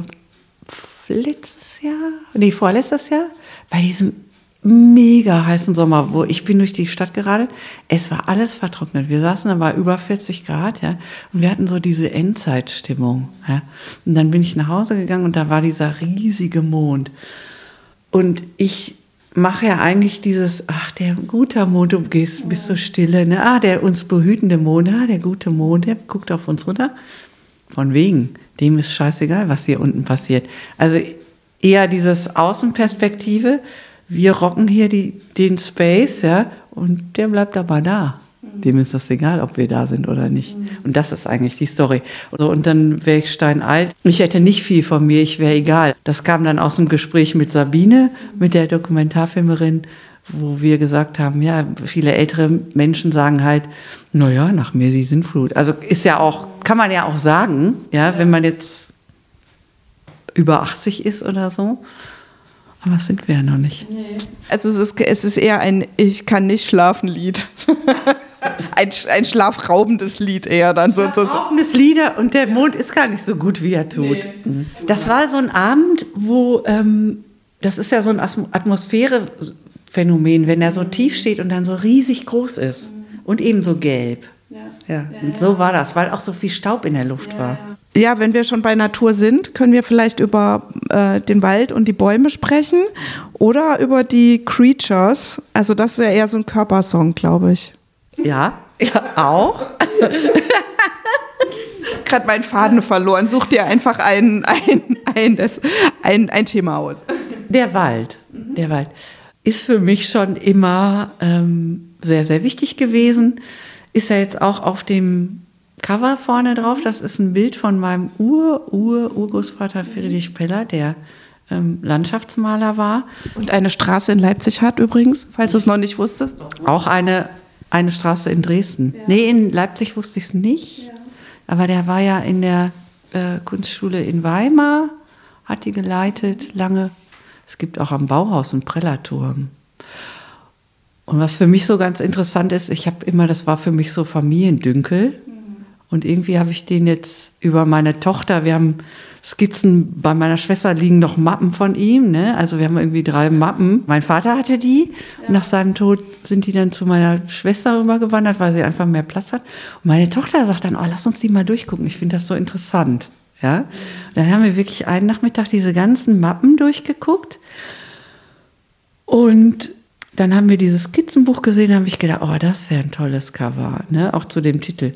letztes Jahr, nee, vorletztes Jahr, bei diesem mega heißen Sommer, wo ich bin durch die Stadt geradelt. Es war alles vertrocknet. Wir saßen da bei über 40 Grad, ja, und wir hatten so diese Endzeitstimmung, ja. Und dann bin ich nach Hause gegangen und da war dieser riesige Mond. Und ich mache ja eigentlich dieses, ach, der gute Mond, du gehst, bist so stille, ne? Ah, der uns behütende Mond, ah, der gute Mond, der guckt auf uns runter. Von wegen, dem ist scheißegal, was hier unten passiert. Also eher dieses Außenperspektive, wir rocken hier die, den Space, ja, und der bleibt aber da. Dem ist das egal, ob wir da sind oder nicht. Mhm. Und das ist eigentlich die Story. Und dann wäre ich steinalt. Ich hätte nicht viel von mir, ich wäre egal. Das kam dann aus dem Gespräch mit Sabine, mit der Dokumentarfilmerin, wo wir gesagt haben, ja, viele ältere Menschen sagen halt, naja, nach mir die Sintflut. Also ist ja auch, kann man ja auch sagen, ja, wenn man jetzt über 80 ist oder so. Aber das sind wir ja noch nicht. Nee. Also es ist, es ist eher ein Ich kann nicht schlafen Lied. ein, ein schlafraubendes Lied eher dann sozusagen. Schlafraubendes Lieder und der Mond ist gar nicht so gut, wie er tut. Nee. Mhm. Das war so ein Abend, wo, ähm, das ist ja so ein Atmosphärephänomen, wenn er so tief steht und dann so riesig groß ist und eben so gelb. Ja, und so war das, weil auch so viel Staub in der Luft war. Ja, wenn wir schon bei Natur sind, können wir vielleicht über äh, den Wald und die Bäume sprechen oder über die Creatures. Also das ist ja eher so ein Körpersong, glaube ich. Ja, ja auch. gerade meinen Faden verloren. Such dir einfach ein, ein, ein, das, ein, ein Thema aus. Der Wald. Der Wald ist für mich schon immer ähm, sehr, sehr wichtig gewesen. Ist ja jetzt auch auf dem Cover vorne drauf. Das ist ein Bild von meinem Ur-Ur-Urgroßvater Friedrich Peller, der ähm, Landschaftsmaler war. Und eine Straße in Leipzig hat übrigens, falls du es noch nicht wusstest. Auch eine eine Straße in Dresden. Ja. Nee, in Leipzig wusste ich es nicht. Ja. Aber der war ja in der äh, Kunstschule in Weimar, hat die geleitet lange. Es gibt auch am Bauhaus einen Prellerturm. Und was für mich so ganz interessant ist, ich habe immer, das war für mich so Familiendünkel. Und irgendwie habe ich den jetzt über meine Tochter, wir haben Skizzen, bei meiner Schwester liegen noch Mappen von ihm, ne? Also wir haben irgendwie drei Mappen. Mein Vater hatte die. Ja. Nach seinem Tod sind die dann zu meiner Schwester rübergewandert, weil sie einfach mehr Platz hat. Und meine Tochter sagt dann, oh, lass uns die mal durchgucken. Ich finde das so interessant. Ja? Und dann haben wir wirklich einen Nachmittag diese ganzen Mappen durchgeguckt. Und dann haben wir dieses Skizzenbuch gesehen, habe ich gedacht, oh, das wäre ein tolles Cover, ne? auch zu dem Titel.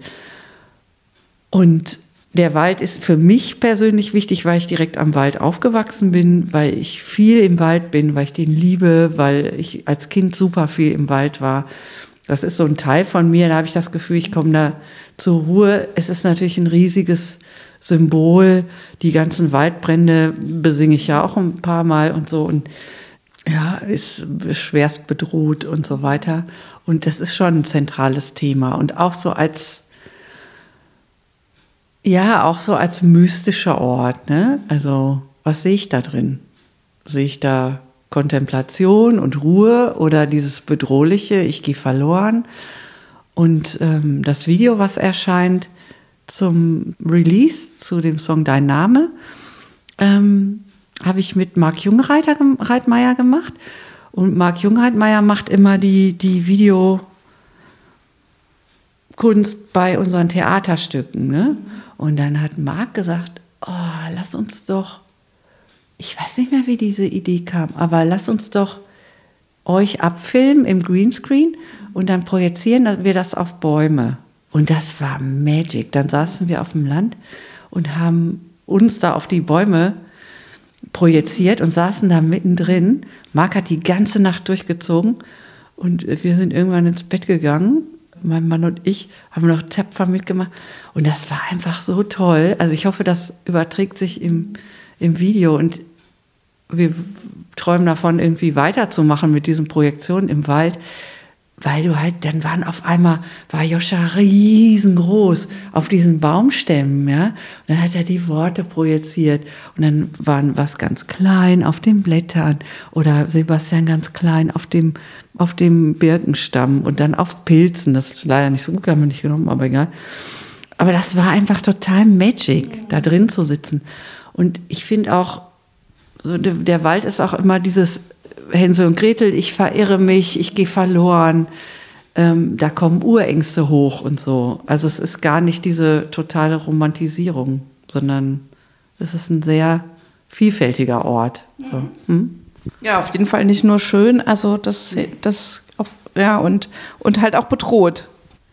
Und der Wald ist für mich persönlich wichtig, weil ich direkt am Wald aufgewachsen bin, weil ich viel im Wald bin, weil ich den liebe, weil ich als Kind super viel im Wald war. Das ist so ein Teil von mir, da habe ich das Gefühl, ich komme da zur Ruhe. Es ist natürlich ein riesiges Symbol. Die ganzen Waldbrände besinge ich ja auch ein paar Mal und so. Und ja, ist schwerst bedroht und so weiter. Und das ist schon ein zentrales Thema. Und auch so als ja, auch so als mystischer Ort. Ne? Also, was sehe ich da drin? Sehe ich da Kontemplation und Ruhe oder dieses Bedrohliche, ich gehe verloren? Und ähm, das Video, was erscheint zum Release zu dem Song Dein Name, ähm, habe ich mit Marc Jungreitmeier gemacht. Und Marc Jungreitmeier macht immer die, die Video- Kunst bei unseren Theaterstücken. Ne? Und dann hat Marc gesagt, oh, lass uns doch, ich weiß nicht mehr, wie diese Idee kam, aber lass uns doch euch abfilmen im Greenscreen und dann projizieren wir das auf Bäume. Und das war Magic. Dann saßen wir auf dem Land und haben uns da auf die Bäume projiziert und saßen da mittendrin. Marc hat die ganze Nacht durchgezogen und wir sind irgendwann ins Bett gegangen mein Mann und ich haben noch tapfer mitgemacht. Und das war einfach so toll. Also ich hoffe, das überträgt sich im, im Video. Und wir träumen davon, irgendwie weiterzumachen mit diesen Projektionen im Wald weil du halt, dann waren auf einmal, war Joscha riesengroß auf diesen Baumstämmen, ja. Und dann hat er die Worte projiziert und dann waren was ganz klein auf den Blättern oder Sebastian ganz klein auf dem, auf dem Birkenstamm und dann auf Pilzen. Das ist leider nicht so gut, haben wir nicht genommen, aber egal. Aber das war einfach total Magic, da drin zu sitzen. Und ich finde auch, so der, der Wald ist auch immer dieses Hänsel und Gretel, ich verirre mich, ich gehe verloren. Ähm, da kommen Urängste hoch und so. Also es ist gar nicht diese totale Romantisierung, sondern es ist ein sehr vielfältiger Ort. So. Hm? Ja, auf jeden Fall nicht nur schön, also das, das auf, ja, und, und halt auch bedroht.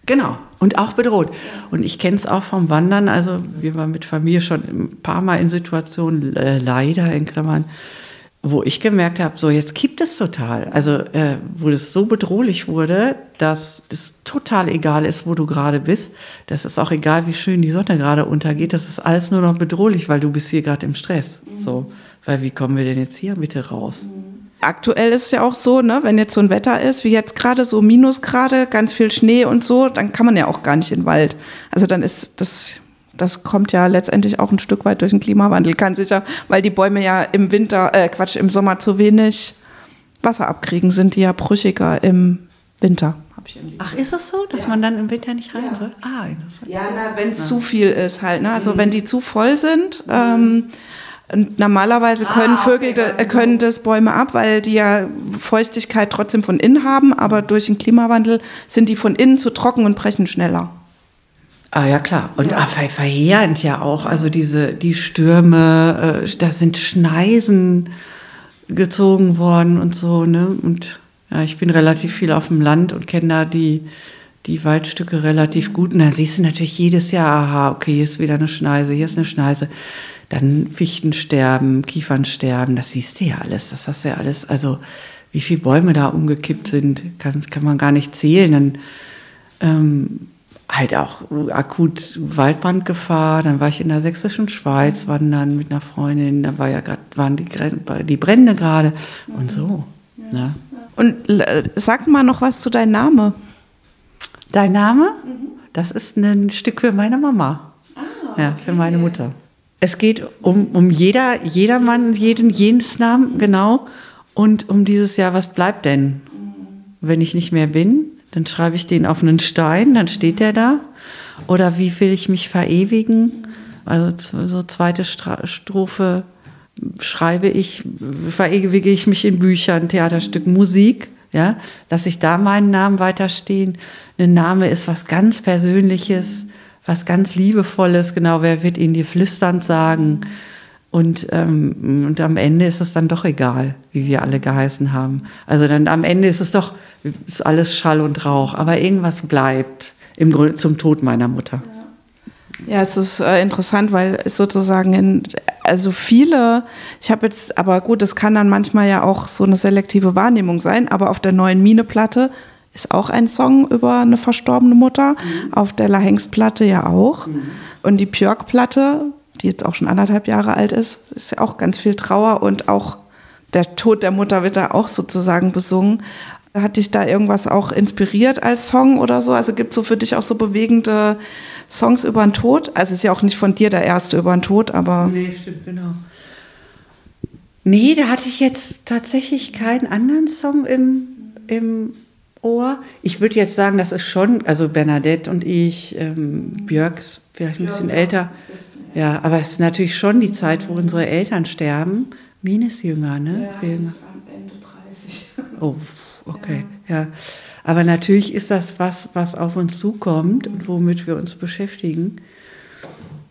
Genau, und auch bedroht. Und ich kenne es auch vom Wandern, also wir waren mit Familie schon ein paar Mal in Situationen, äh, leider in Klammern, wo ich gemerkt habe, so jetzt kippt es total. Also äh, wo es so bedrohlich wurde, dass es total egal ist, wo du gerade bist. Das ist auch egal, wie schön die Sonne gerade untergeht. Das ist alles nur noch bedrohlich, weil du bist hier gerade im Stress. Mhm. So, weil wie kommen wir denn jetzt hier bitte raus? Mhm. Aktuell ist es ja auch so, ne, wenn jetzt so ein Wetter ist, wie jetzt gerade so Minusgrade, ganz viel Schnee und so, dann kann man ja auch gar nicht in den Wald. Also dann ist das das kommt ja letztendlich auch ein Stück weit durch den Klimawandel, ganz sicher, weil die Bäume ja im Winter, äh Quatsch, im Sommer zu wenig Wasser abkriegen, sind die ja brüchiger im Winter. Ach, ist es so, dass ja. man dann im Winter nicht rein ja. soll? Ah, Ja, wenn es ja. zu viel ist halt. Ne? Also mhm. wenn die zu voll sind, ähm, normalerweise ah, können ah, Vögel okay, das können das Bäume ab, weil die ja Feuchtigkeit trotzdem von innen haben, aber durch den Klimawandel sind die von innen zu trocken und brechen schneller. Ah ja klar und ja. Ah, verheerend ja auch. Also diese die Stürme, äh, da sind Schneisen gezogen worden und so ne und ja, ich bin relativ viel auf dem Land und kenne da die die Waldstücke relativ gut. Und da siehst du natürlich jedes Jahr, aha, okay, hier ist wieder eine Schneise, hier ist eine Schneise. Dann Fichten sterben, Kiefern sterben, das siehst du ja alles. Das hast du ja alles. Also, wie viele Bäume da umgekippt sind, kann, kann man gar nicht zählen. Dann, ähm, halt auch akut Waldbrandgefahr. Dann war ich in der sächsischen Schweiz wandern mit einer Freundin. Da war ja grad, waren die, die Brände gerade und so. Ja. Ne? Und sag mal noch was zu deinem Name. Dein Name? Das ist ein Stück für meine Mama. Ah, okay. Ja, für meine Mutter. Es geht um, um jeder, jedermann, jeden, jenes Namen, genau. Und um dieses Jahr, was bleibt denn, wenn ich nicht mehr bin? Dann schreibe ich den auf einen Stein, dann steht der da. Oder wie will ich mich verewigen? Also so zweite Strophe schreibe ich, verewige ich mich in Büchern, Theaterstücken, Musik, ja, lasse ich da meinen Namen weiterstehen. Ein Name ist was ganz Persönliches, was ganz Liebevolles, genau, wer wird ihn dir flüsternd sagen? Und, ähm, und am Ende ist es dann doch egal, wie wir alle geheißen haben. Also dann am Ende ist es doch, ist alles Schall und Rauch, aber irgendwas bleibt im Grunde zum Tod meiner Mutter. Ja, es ist äh, interessant, weil es sozusagen in, also viele, ich habe jetzt, aber gut, es kann dann manchmal ja auch so eine selektive Wahrnehmung sein, aber auf der neuen Mine-Platte ist auch ein Song über eine verstorbene Mutter, mhm. auf der La Hengst-Platte ja auch. Mhm. Und die Björk-Platte, die jetzt auch schon anderthalb Jahre alt ist, ist ja auch ganz viel Trauer und auch der Tod der Mutter wird da auch sozusagen besungen. Hat dich da irgendwas auch inspiriert als Song oder so? Also gibt es so für dich auch so bewegende Songs über den Tod? Also ist ja auch nicht von dir der erste über den Tod, aber. Nee, stimmt, genau. Nee, da hatte ich jetzt tatsächlich keinen anderen Song im, im Ohr. Ich würde jetzt sagen, das ist schon, also Bernadette und ich, ähm, Björk ist vielleicht ein bisschen ja, älter. Ja, aber es ist natürlich schon die Zeit, wo unsere Eltern sterben. Mine ist jünger, ne? Ja, ist am Ende 30. Oh, okay, ja. ja. Aber natürlich ist das was, was auf uns zukommt und womit wir uns beschäftigen.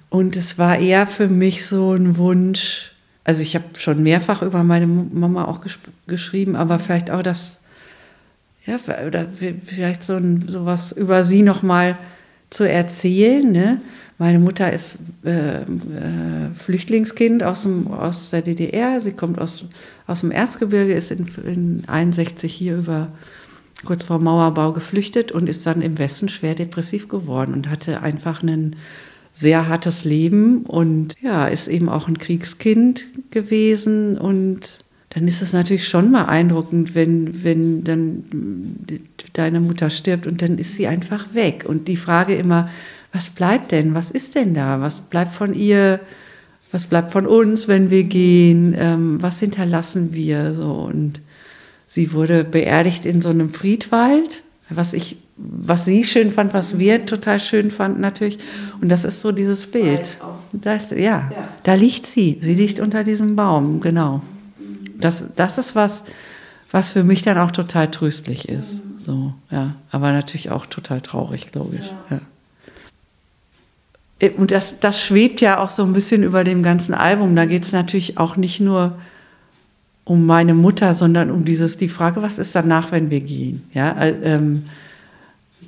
Und es war eher für mich so ein Wunsch, also ich habe schon mehrfach über meine Mama auch gesch geschrieben, aber vielleicht auch das, ja, oder vielleicht so ein, sowas über sie nochmal zu erzählen. Ne? Meine Mutter ist äh, äh, Flüchtlingskind aus, dem, aus der DDR, sie kommt aus, aus dem Erzgebirge, ist in, in 61 hier über kurz vor Mauerbau geflüchtet und ist dann im Westen schwer depressiv geworden und hatte einfach ein sehr hartes Leben und ja, ist eben auch ein Kriegskind gewesen und dann ist es natürlich schon beeindruckend, wenn, wenn dann deine Mutter stirbt und dann ist sie einfach weg. Und die Frage immer, was bleibt denn? Was ist denn da? Was bleibt von ihr? Was bleibt von uns, wenn wir gehen? Ähm, was hinterlassen wir? So und Sie wurde beerdigt in so einem Friedwald, was ich, was sie schön fand, was wir total schön fanden natürlich. Und das ist so dieses Bild. Da ist, ja, da liegt sie. Sie liegt unter diesem Baum, genau. Das, das ist was, was für mich dann auch total tröstlich ist. So, ja. Aber natürlich auch total traurig, logisch. Ja. Ja. Und das, das schwebt ja auch so ein bisschen über dem ganzen Album. Da geht es natürlich auch nicht nur um meine Mutter, sondern um dieses, die Frage, was ist danach, wenn wir gehen? Ja, äh, ähm,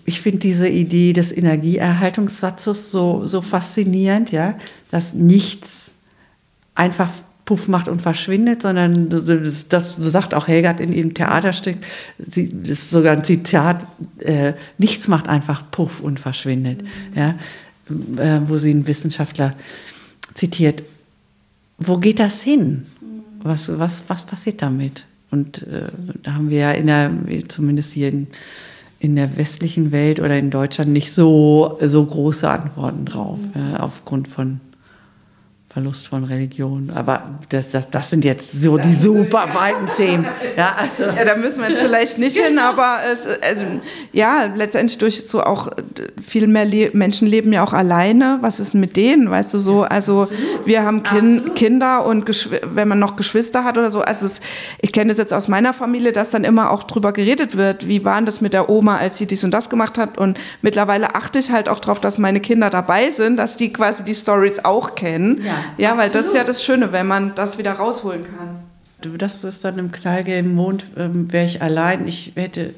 ich finde diese Idee des Energieerhaltungssatzes so, so faszinierend, ja, dass nichts einfach Puff macht und verschwindet, sondern das, das sagt auch Helgert in ihrem Theaterstück, sie, das ist sogar ein Zitat, äh, nichts macht einfach Puff und verschwindet, mhm. ja, äh, wo sie einen Wissenschaftler zitiert. Wo geht das hin? was, was, was passiert damit? Und äh, da haben wir ja in der, zumindest hier in, in der westlichen Welt oder in Deutschland nicht so, so große Antworten drauf, ja, aufgrund von Verlust von Religion. Aber das, das, das sind jetzt so die super weiten Themen. Ja, also. ja, da müssen wir jetzt vielleicht nicht hin, aber es, äh, ja, letztendlich durch so auch viel mehr Le Menschen leben ja auch alleine. Was ist denn mit denen, weißt du so? Also wir haben kind, Kinder und wenn man noch Geschwister hat oder so. Also es, ich kenne das jetzt aus meiner Familie, dass dann immer auch drüber geredet wird, wie war das mit der Oma, als sie dies und das gemacht hat. Und mittlerweile achte ich halt auch darauf, dass meine Kinder dabei sind, dass die quasi die Stories auch kennen. Ja. Ja, weil das ist ja das Schöne, wenn man das wieder rausholen kann. Das ist dann im knallgelben Mond, ähm, wäre ich allein. Ich hätte,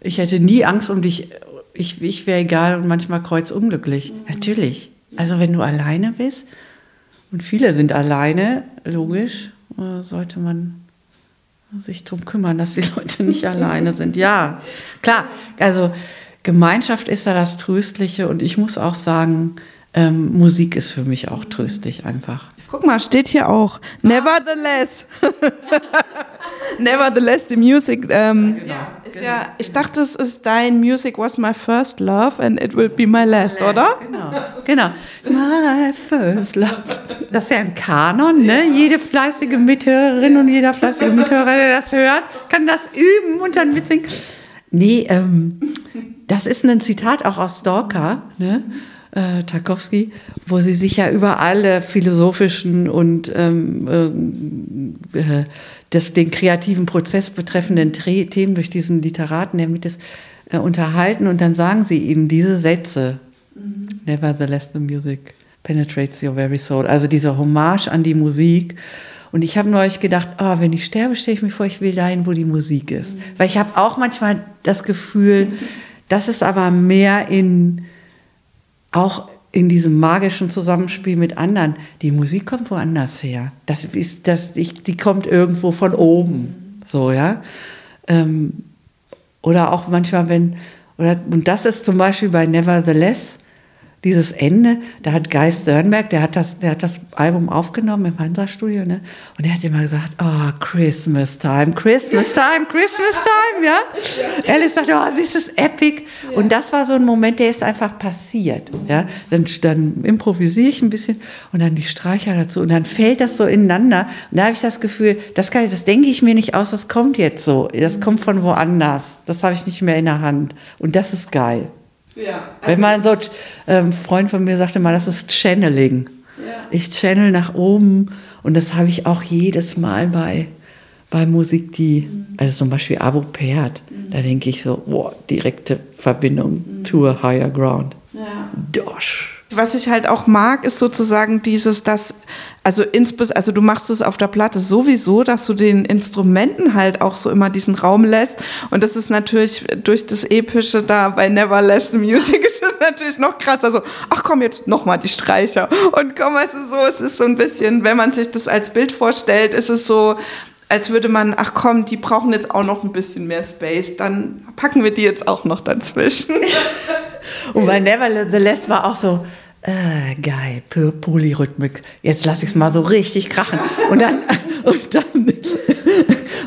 ich hätte nie Angst um dich. Ich, ich wäre egal und manchmal kreuzunglücklich. Mhm. Natürlich. Also wenn du alleine bist, und viele sind alleine, logisch, äh, sollte man sich darum kümmern, dass die Leute nicht alleine sind. Ja, klar. Also Gemeinschaft ist da das Tröstliche und ich muss auch sagen, ähm, Musik ist für mich auch tröstlich einfach. Guck mal, steht hier auch. Nevertheless. Nevertheless, the music. Ähm, ja, genau, genau. ja, ich dachte, es ist dein Music was my first love and it will be my last, oder? Genau, genau. My first love. Das ist ja ein Kanon, ne? Jede fleißige Mithörerin und jeder fleißige Mithörer, der das hört, kann das üben und dann mitsingen. Nee, ähm, das ist ein Zitat auch aus Stalker, ne? Äh, Tarkovsky, wo sie sich ja über alle philosophischen und ähm, äh, das, den kreativen Prozess betreffenden Tre Themen durch diesen Literaten der Mitte äh, unterhalten und dann sagen sie ihnen diese Sätze. Mhm. Nevertheless, the music penetrates your very soul. Also diese Hommage an die Musik. Und ich habe nur euch gedacht, oh, wenn ich sterbe, stelle ich mir vor, ich will dahin, wo die Musik ist. Mhm. Weil ich habe auch manchmal das Gefühl, dass es aber mehr in, auch in diesem magischen Zusammenspiel mit anderen, die Musik kommt woanders her. Das ist, das, ich, die kommt irgendwo von oben. So, ja. Ähm, oder auch manchmal, wenn, oder, und das ist zum Beispiel bei Nevertheless, dieses Ende, da hat Guy Sternberg, der hat das, der hat das Album aufgenommen im Hansa-Studio, ne? Und er hat immer gesagt, oh, Christmas time, Christmas time, Christmas time, ja? ja. Alice sagt, oh, this is epic. Ja. Und das war so ein Moment, der ist einfach passiert, ja? Dann, dann improvisiere ich ein bisschen und dann die Streicher dazu und dann fällt das so ineinander. Und da habe ich das Gefühl, das, kann, das denke ich mir nicht aus, das kommt jetzt so, das kommt von woanders. Das habe ich nicht mehr in der Hand. Und das ist geil. Ja, also Wenn man so, ein ähm, Freund von mir sagte mal, das ist Channeling. Ja. Ich channel nach oben und das habe ich auch jedes Mal bei, bei Musik, die, mhm. also zum Beispiel Avo Pert, mhm. da denke ich so, boah, direkte Verbindung mhm. to a higher ground. Ja. Dosh. Was ich halt auch mag, ist sozusagen dieses, dass, also, also du machst es auf der Platte sowieso, dass du den Instrumenten halt auch so immer diesen Raum lässt. Und das ist natürlich durch das Epische da bei Never Less the Music ist das natürlich noch krasser. So, ach komm, jetzt nochmal die Streicher. Und komm, weißt du, so, es ist so ein bisschen, wenn man sich das als Bild vorstellt, ist es so, als würde man, ach komm, die brauchen jetzt auch noch ein bisschen mehr Space, dann packen wir die jetzt auch noch dazwischen. Und bei Nevertheless war auch so, äh, geil, Polyrhythmik. Jetzt lasse ich es mal so richtig krachen. Und dann, und dann,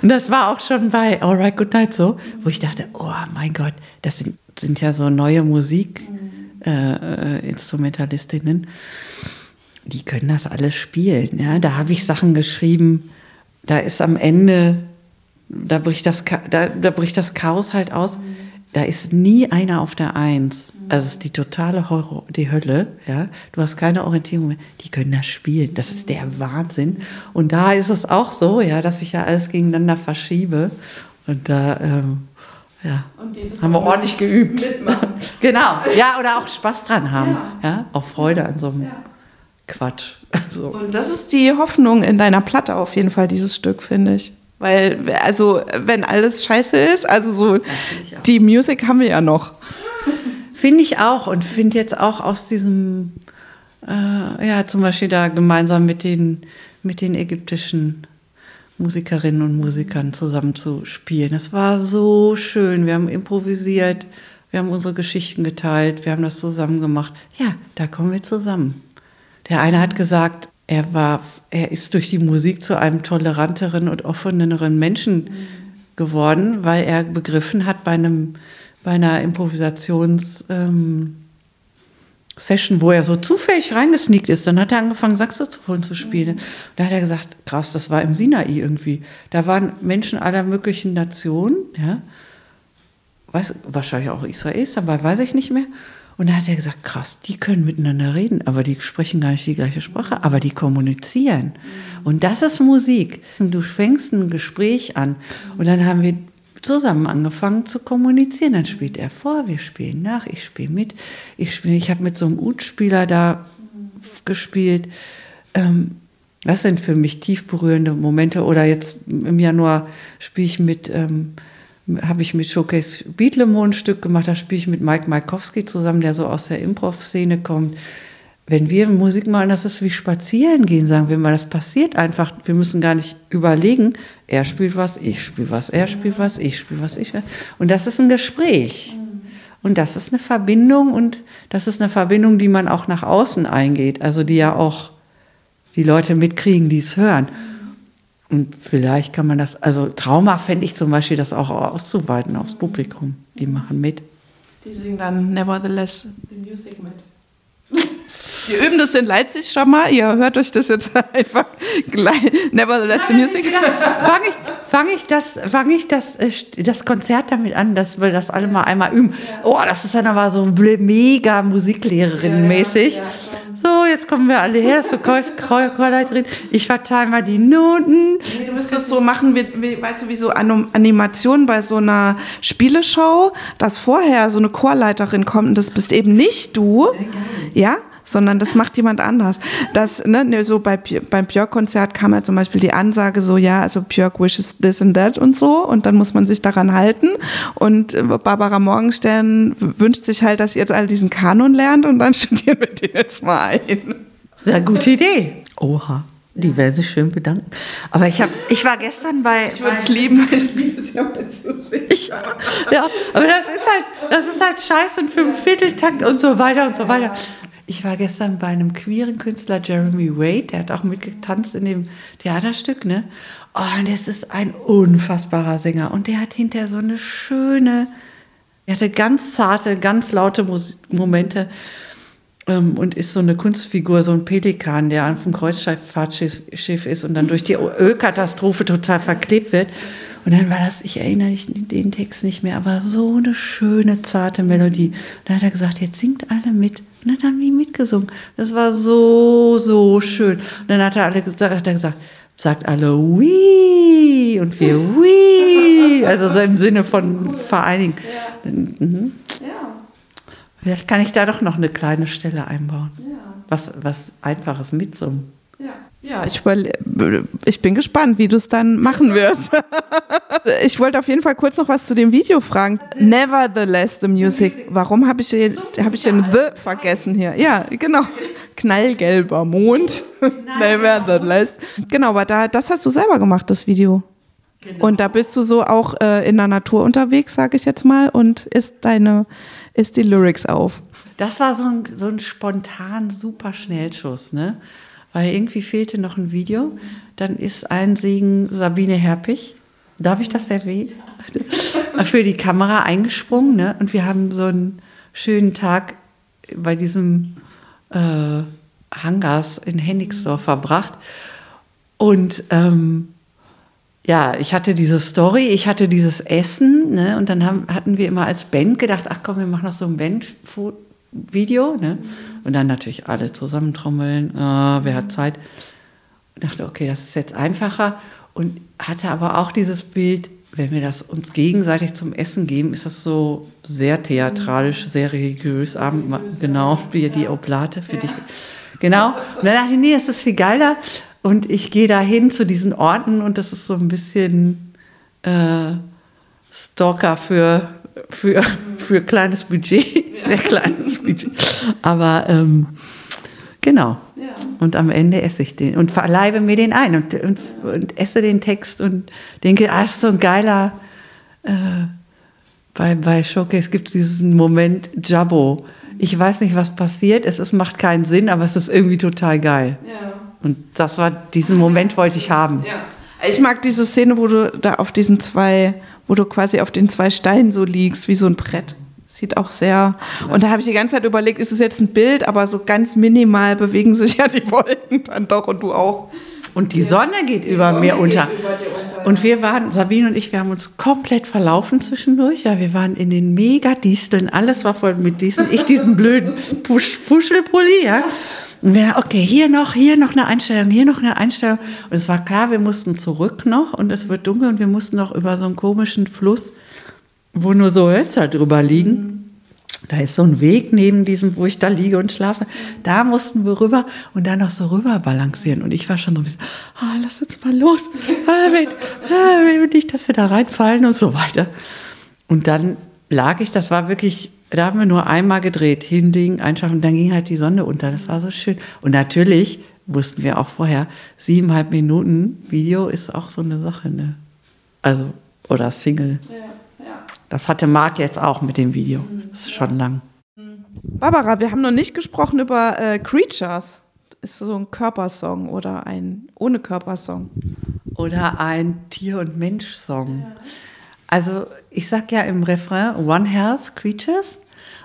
und das war auch schon bei Alright Good Night so, wo ich dachte, oh mein Gott, das sind, sind ja so neue Musikinstrumentalistinnen. Äh, die können das alles spielen. Ja? Da habe ich Sachen geschrieben, da ist am Ende, da bricht das, da, da bricht das Chaos halt aus. Da ist nie einer auf der Eins. Also es ist die totale Horror, die Hölle, ja. Du hast keine Orientierung mehr. Die können das spielen. Das ist der Wahnsinn. Und da ist es auch so, ja, dass ich ja alles gegeneinander verschiebe. Und da, ähm, ja, und haben wir ordentlich geübt. Mitmachen. genau, ja, oder auch Spaß dran haben, ja, ja? auch Freude an so einem ja. Quatsch. Also. Und das ist die Hoffnung in deiner Platte auf jeden Fall, dieses Stück, finde ich. Weil, also, wenn alles scheiße ist, also so, die Musik haben wir ja noch. Finde ich auch und finde jetzt auch aus diesem, äh, ja, zum Beispiel da gemeinsam mit den, mit den ägyptischen Musikerinnen und Musikern zusammen zu spielen. Das war so schön. Wir haben improvisiert, wir haben unsere Geschichten geteilt, wir haben das zusammen gemacht. Ja, da kommen wir zusammen. Der eine hat gesagt, er war, er ist durch die Musik zu einem toleranteren und offeneren Menschen geworden, weil er begriffen hat bei einem bei einer Improvisations-Session, ähm, wo er so zufällig reingesneakt ist, dann hat er angefangen, Saxophon zu spielen. Da hat er gesagt, krass, das war im Sinai irgendwie. Da waren Menschen aller möglichen Nationen, ja, weiß, wahrscheinlich auch Israelis, aber weiß ich nicht mehr. Und da hat er gesagt, krass, die können miteinander reden, aber die sprechen gar nicht die gleiche Sprache, aber die kommunizieren. Und das ist Musik. Du fängst ein Gespräch an und dann haben wir zusammen angefangen zu kommunizieren. Dann spielt er vor, wir spielen nach, ich spiele mit. Ich, spiel, ich habe mit so einem Ut-Spieler da gespielt. Ähm, das sind für mich tief berührende Momente. Oder jetzt im Januar spiele ich mit, ähm, habe ich mit Showcase Beatlemo ein Stück gemacht. Da spiele ich mit Mike Maikowski zusammen, der so aus der Improv-Szene kommt wenn wir Musik machen, das ist wie spazieren gehen, sagen wir mal. Das passiert einfach. Wir müssen gar nicht überlegen, er spielt was, ich spiele was, er spielt was, ich spiele was, ich. Und das ist ein Gespräch. Und das ist eine Verbindung und das ist eine Verbindung, die man auch nach außen eingeht. Also die ja auch die Leute mitkriegen, die es hören. Und vielleicht kann man das, also Trauma fände ich zum Beispiel, das auch auszuweiten aufs Publikum. Die machen mit. Die singen dann Nevertheless the Music mit. Wir üben das in Leipzig schon mal. Ihr hört euch das jetzt einfach gleich. Nevertheless the Music. Fange ich, fange ich, das, fang ich das, äh, das Konzert damit an, dass wir das alle mal einmal üben. Oh, das ist dann aber so mega Musiklehrerin-mäßig. So, jetzt kommen wir alle her, so Chorleiterin. Ich verteile mal die Noten. Nee, du müsstest so machen, wie, wie, weißt du, wie so Animation bei so einer Spieleshow, dass vorher so eine Chorleiterin kommt und das bist eben nicht du. Ja? Sondern das macht jemand anders. Das, ne, ne so bei, beim Björk-Konzert kam ja zum Beispiel die Ansage so, ja, also Björk wishes this and that und so und dann muss man sich daran halten und äh, Barbara Morgenstern wünscht sich halt, dass ihr jetzt alle diesen Kanon lernt und dann studieren wir den jetzt mal ein. Ja, gute Idee. Oha. Die werden sich schön bedanken. Aber ich, hab, ich war gestern bei. Ich würde es lieben, wenn ich das ja mal zu sehen. Ja, aber das ist halt, das ist halt scheiße und für einen Vierteltakt und so weiter und so weiter. Ich war gestern bei einem queeren Künstler, Jeremy Wade, der hat auch mitgetanzt in dem Theaterstück, ne? Oh, und das ist ein unfassbarer Sänger. Und der hat hinterher so eine schöne, er hatte ganz zarte, ganz laute Mus Momente ähm, und ist so eine Kunstfigur, so ein Pelikan, der auf dem Kreuzfahrtschiff ist und dann durch die Ölkatastrophe total verklebt wird. Und dann war das, ich erinnere den Text nicht mehr, aber so eine schöne, zarte Melodie. Und dann hat er gesagt, jetzt singt alle mit. Und dann haben die mitgesungen. Das war so, so schön. Und dann hat er alle gesagt, hat er gesagt, sagt alle wie und wir wie. Also so im Sinne von vereinigen. Ja. Mhm. ja. Vielleicht kann ich da doch noch eine kleine Stelle einbauen. Ja. Was, was Einfaches mitsummen. Ja. Ja, ich, ich bin gespannt, wie du es dann machen wirst. ich wollte auf jeden Fall kurz noch was zu dem Video fragen. Nevertheless, the music. Warum habe ich, hab ich den The vergessen hier? Ja, genau. Knallgelber Mond. Nevertheless. Genau, aber da, das hast du selber gemacht, das Video. Genau. Und da bist du so auch äh, in der Natur unterwegs, sage ich jetzt mal, und isst deine, isst die Lyrics auf. Das war so ein, so ein spontan super Schnellschuss, ne? Weil irgendwie fehlte noch ein Video. Dann ist ein Segen Sabine Herpich, darf ich das erwähnen? Für die Kamera eingesprungen. Ne? Und wir haben so einen schönen Tag bei diesem äh, Hangars in Hennigsdorf verbracht. Und ähm, ja, ich hatte diese Story, ich hatte dieses Essen, ne? und dann haben, hatten wir immer als Band gedacht, ach komm, wir machen noch so ein Band-Video. Ne? Und dann natürlich alle zusammentrommeln, äh, wer hat Zeit. Ich dachte, okay, das ist jetzt einfacher. Und hatte aber auch dieses Bild, wenn wir das uns gegenseitig zum Essen geben, ist das so sehr theatralisch, sehr religiös. Abend, genau, wie die Oblate für dich. Genau. Und dann dachte ich, nee, es ist viel geiler. Und ich gehe da hin zu diesen Orten und das ist so ein bisschen äh, Stalker für für, für kleines Budget, sehr kleines Budget. Aber ähm, genau. Ja. Und am Ende esse ich den und verleibe mir den ein und, und, und esse den Text und denke, ah, ist so ein geiler. Äh, bei, bei Showcase gibt es diesen Moment Jabbo. Ich weiß nicht, was passiert. Es ist, macht keinen Sinn, aber es ist irgendwie total geil. Ja. Und das war diesen Moment wollte ich haben. Ja. Ich mag diese Szene, wo du da auf diesen zwei wo du quasi auf den zwei Steinen so liegst, wie so ein Brett. Sieht auch sehr. Und da habe ich die ganze Zeit überlegt, ist es jetzt ein Bild, aber so ganz minimal bewegen sich ja die Wolken dann doch und du auch. Und die Sonne geht die über Sonne mir unter. Über unter. Und wir waren, Sabine und ich, wir haben uns komplett verlaufen zwischendurch. Ja, wir waren in den Megadisteln, alles war voll mit Disteln. Ich diesen blöden Pusch Puschelpulli, ja. Und wir, okay, hier noch, hier noch eine Einstellung, hier noch eine Einstellung. Und es war klar, wir mussten zurück noch und es wird dunkel und wir mussten noch über so einen komischen Fluss, wo nur so Hölzer drüber liegen. Da ist so ein Weg neben diesem, wo ich da liege und schlafe. Da mussten wir rüber und dann noch so rüber balancieren. Und ich war schon so ein bisschen, ah, lass uns mal los. Ah, wenn, ah, wenn nicht, dass wir da reinfallen und so weiter. Und dann lag ich, das war wirklich da haben wir nur einmal gedreht, hinlegen, einschaffen, dann ging halt die Sonne unter. Das war so schön. Und natürlich wussten wir auch vorher, siebeneinhalb Minuten Video ist auch so eine Sache, ne? Also, oder Single. Ja. Das hatte Marc jetzt auch mit dem Video. Das ist schon lang. Barbara, wir haben noch nicht gesprochen über äh, Creatures. Ist so ein Körpersong oder ein ohne Körpersong? Oder ein Tier- und Mensch-Song. Ja. Also ich sage ja im Refrain One Health Creatures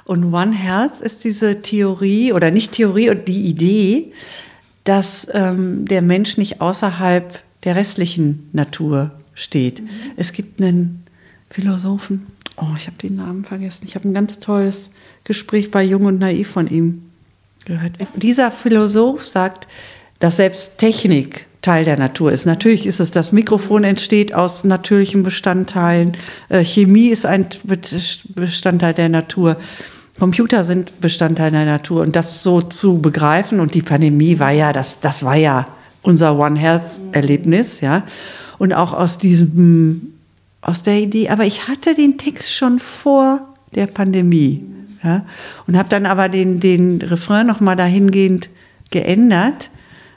und One Health ist diese Theorie oder nicht Theorie und die Idee, dass ähm, der Mensch nicht außerhalb der restlichen Natur steht. Mhm. Es gibt einen Philosophen, oh, ich habe den Namen vergessen, ich habe ein ganz tolles Gespräch bei Jung und Naiv von ihm gehört. Dieser Philosoph sagt, dass selbst Technik Teil der Natur ist. Natürlich ist es, das Mikrofon entsteht aus natürlichen Bestandteilen, äh, Chemie ist ein Bestandteil der Natur. Computer sind Bestandteil der Natur und das so zu begreifen und die Pandemie war ja, das, das war ja unser One Health Erlebnis, ja. Und auch aus diesem, aus der Idee, aber ich hatte den Text schon vor der Pandemie, ja. Und habe dann aber den, den Refrain nochmal dahingehend geändert,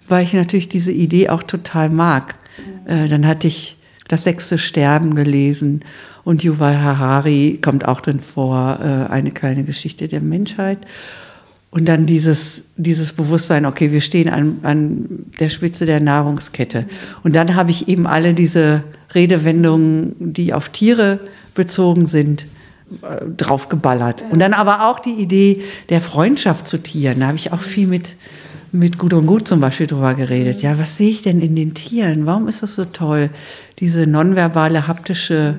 weil ich natürlich diese Idee auch total mag. Äh, dann hatte ich das sechste Sterben gelesen und Yuval Harari kommt auch drin vor, äh, eine kleine Geschichte der Menschheit. Und dann dieses, dieses Bewusstsein, okay, wir stehen an, an der Spitze der Nahrungskette. Und dann habe ich eben alle diese Redewendungen, die auf Tiere bezogen sind, äh, draufgeballert. Und dann aber auch die Idee der Freundschaft zu Tieren. Da habe ich auch viel mit, mit Gut und Gut zum Beispiel drüber geredet. Ja, was sehe ich denn in den Tieren? Warum ist das so toll? Diese nonverbale haptische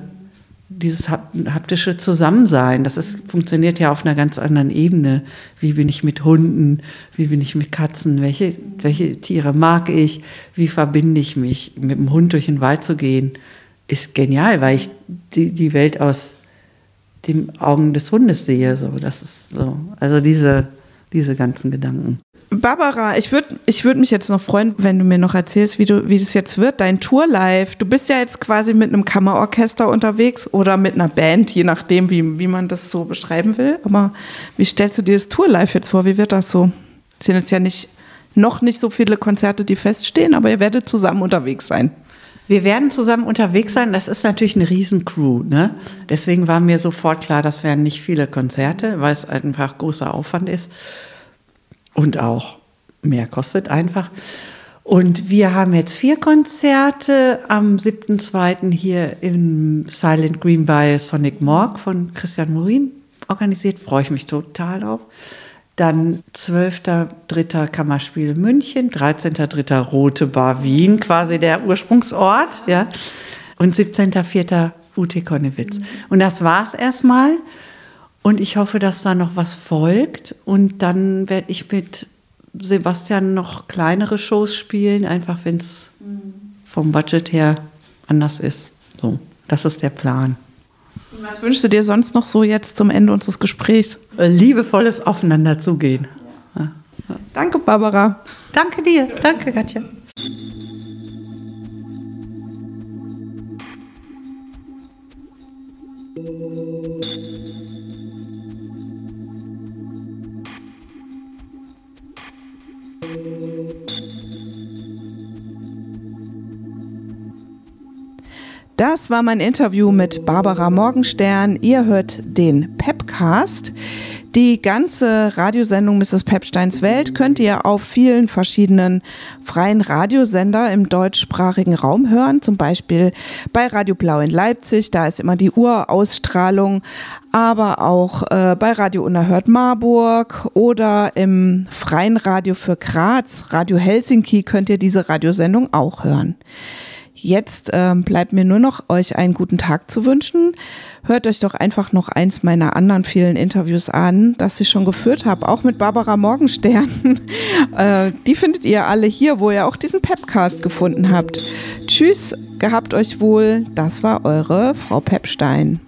dieses haptische Zusammensein, das ist, funktioniert ja auf einer ganz anderen Ebene. Wie bin ich mit Hunden? Wie bin ich mit Katzen? Welche, welche Tiere mag ich? Wie verbinde ich mich? Mit dem Hund durch den Wald zu gehen, ist genial, weil ich die, die Welt aus den Augen des Hundes sehe. So, das ist so. Also diese, diese ganzen Gedanken. Barbara, ich würde ich würd mich jetzt noch freuen, wenn du mir noch erzählst, wie, du, wie das jetzt wird, dein Tour live. Du bist ja jetzt quasi mit einem Kammerorchester unterwegs oder mit einer Band, je nachdem, wie, wie man das so beschreiben will. Aber wie stellst du dir das Tour live jetzt vor? Wie wird das so? Es sind jetzt ja nicht, noch nicht so viele Konzerte, die feststehen, aber ihr werdet zusammen unterwegs sein. Wir werden zusammen unterwegs sein. Das ist natürlich eine Riesencrew. Ne? Deswegen war mir sofort klar, das werden nicht viele Konzerte, weil es einfach großer Aufwand ist und auch mehr kostet einfach. Und wir haben jetzt vier Konzerte am 7.2. hier im Silent Green bei Sonic Morg von Christian Morin organisiert. Freue ich mich total auf. Dann 12.3. Kammerspiel München, 13.3. Rote Bar Wien, quasi der Ursprungsort. Ja. Und 17.4. Ute Konnewitz. Mhm. Und das war's erstmal. Und ich hoffe, dass da noch was folgt. Und dann werde ich mit Sebastian noch kleinere Shows spielen, einfach wenn es vom Budget her anders ist. So, das ist der Plan. Was wünschst du dir sonst noch so jetzt zum Ende unseres Gesprächs? Äh, liebevolles Aufeinanderzugehen. Ja. Danke, Barbara. Danke dir. Danke, Katja. Das war mein Interview mit Barbara Morgenstern. Ihr hört den Pepcast. Die ganze Radiosendung Mrs. Pepsteins Welt könnt ihr auf vielen verschiedenen freien Radiosender im deutschsprachigen Raum hören. Zum Beispiel bei Radio Blau in Leipzig, da ist immer die Urausstrahlung, aber auch äh, bei Radio Unerhört Marburg oder im freien Radio für Graz, Radio Helsinki, könnt ihr diese Radiosendung auch hören. Jetzt ähm, bleibt mir nur noch, euch einen guten Tag zu wünschen. Hört euch doch einfach noch eins meiner anderen vielen Interviews an, das ich schon geführt habe, auch mit Barbara Morgenstern. äh, die findet ihr alle hier, wo ihr auch diesen Pepcast gefunden habt. Tschüss, gehabt euch wohl. Das war eure Frau Pepstein.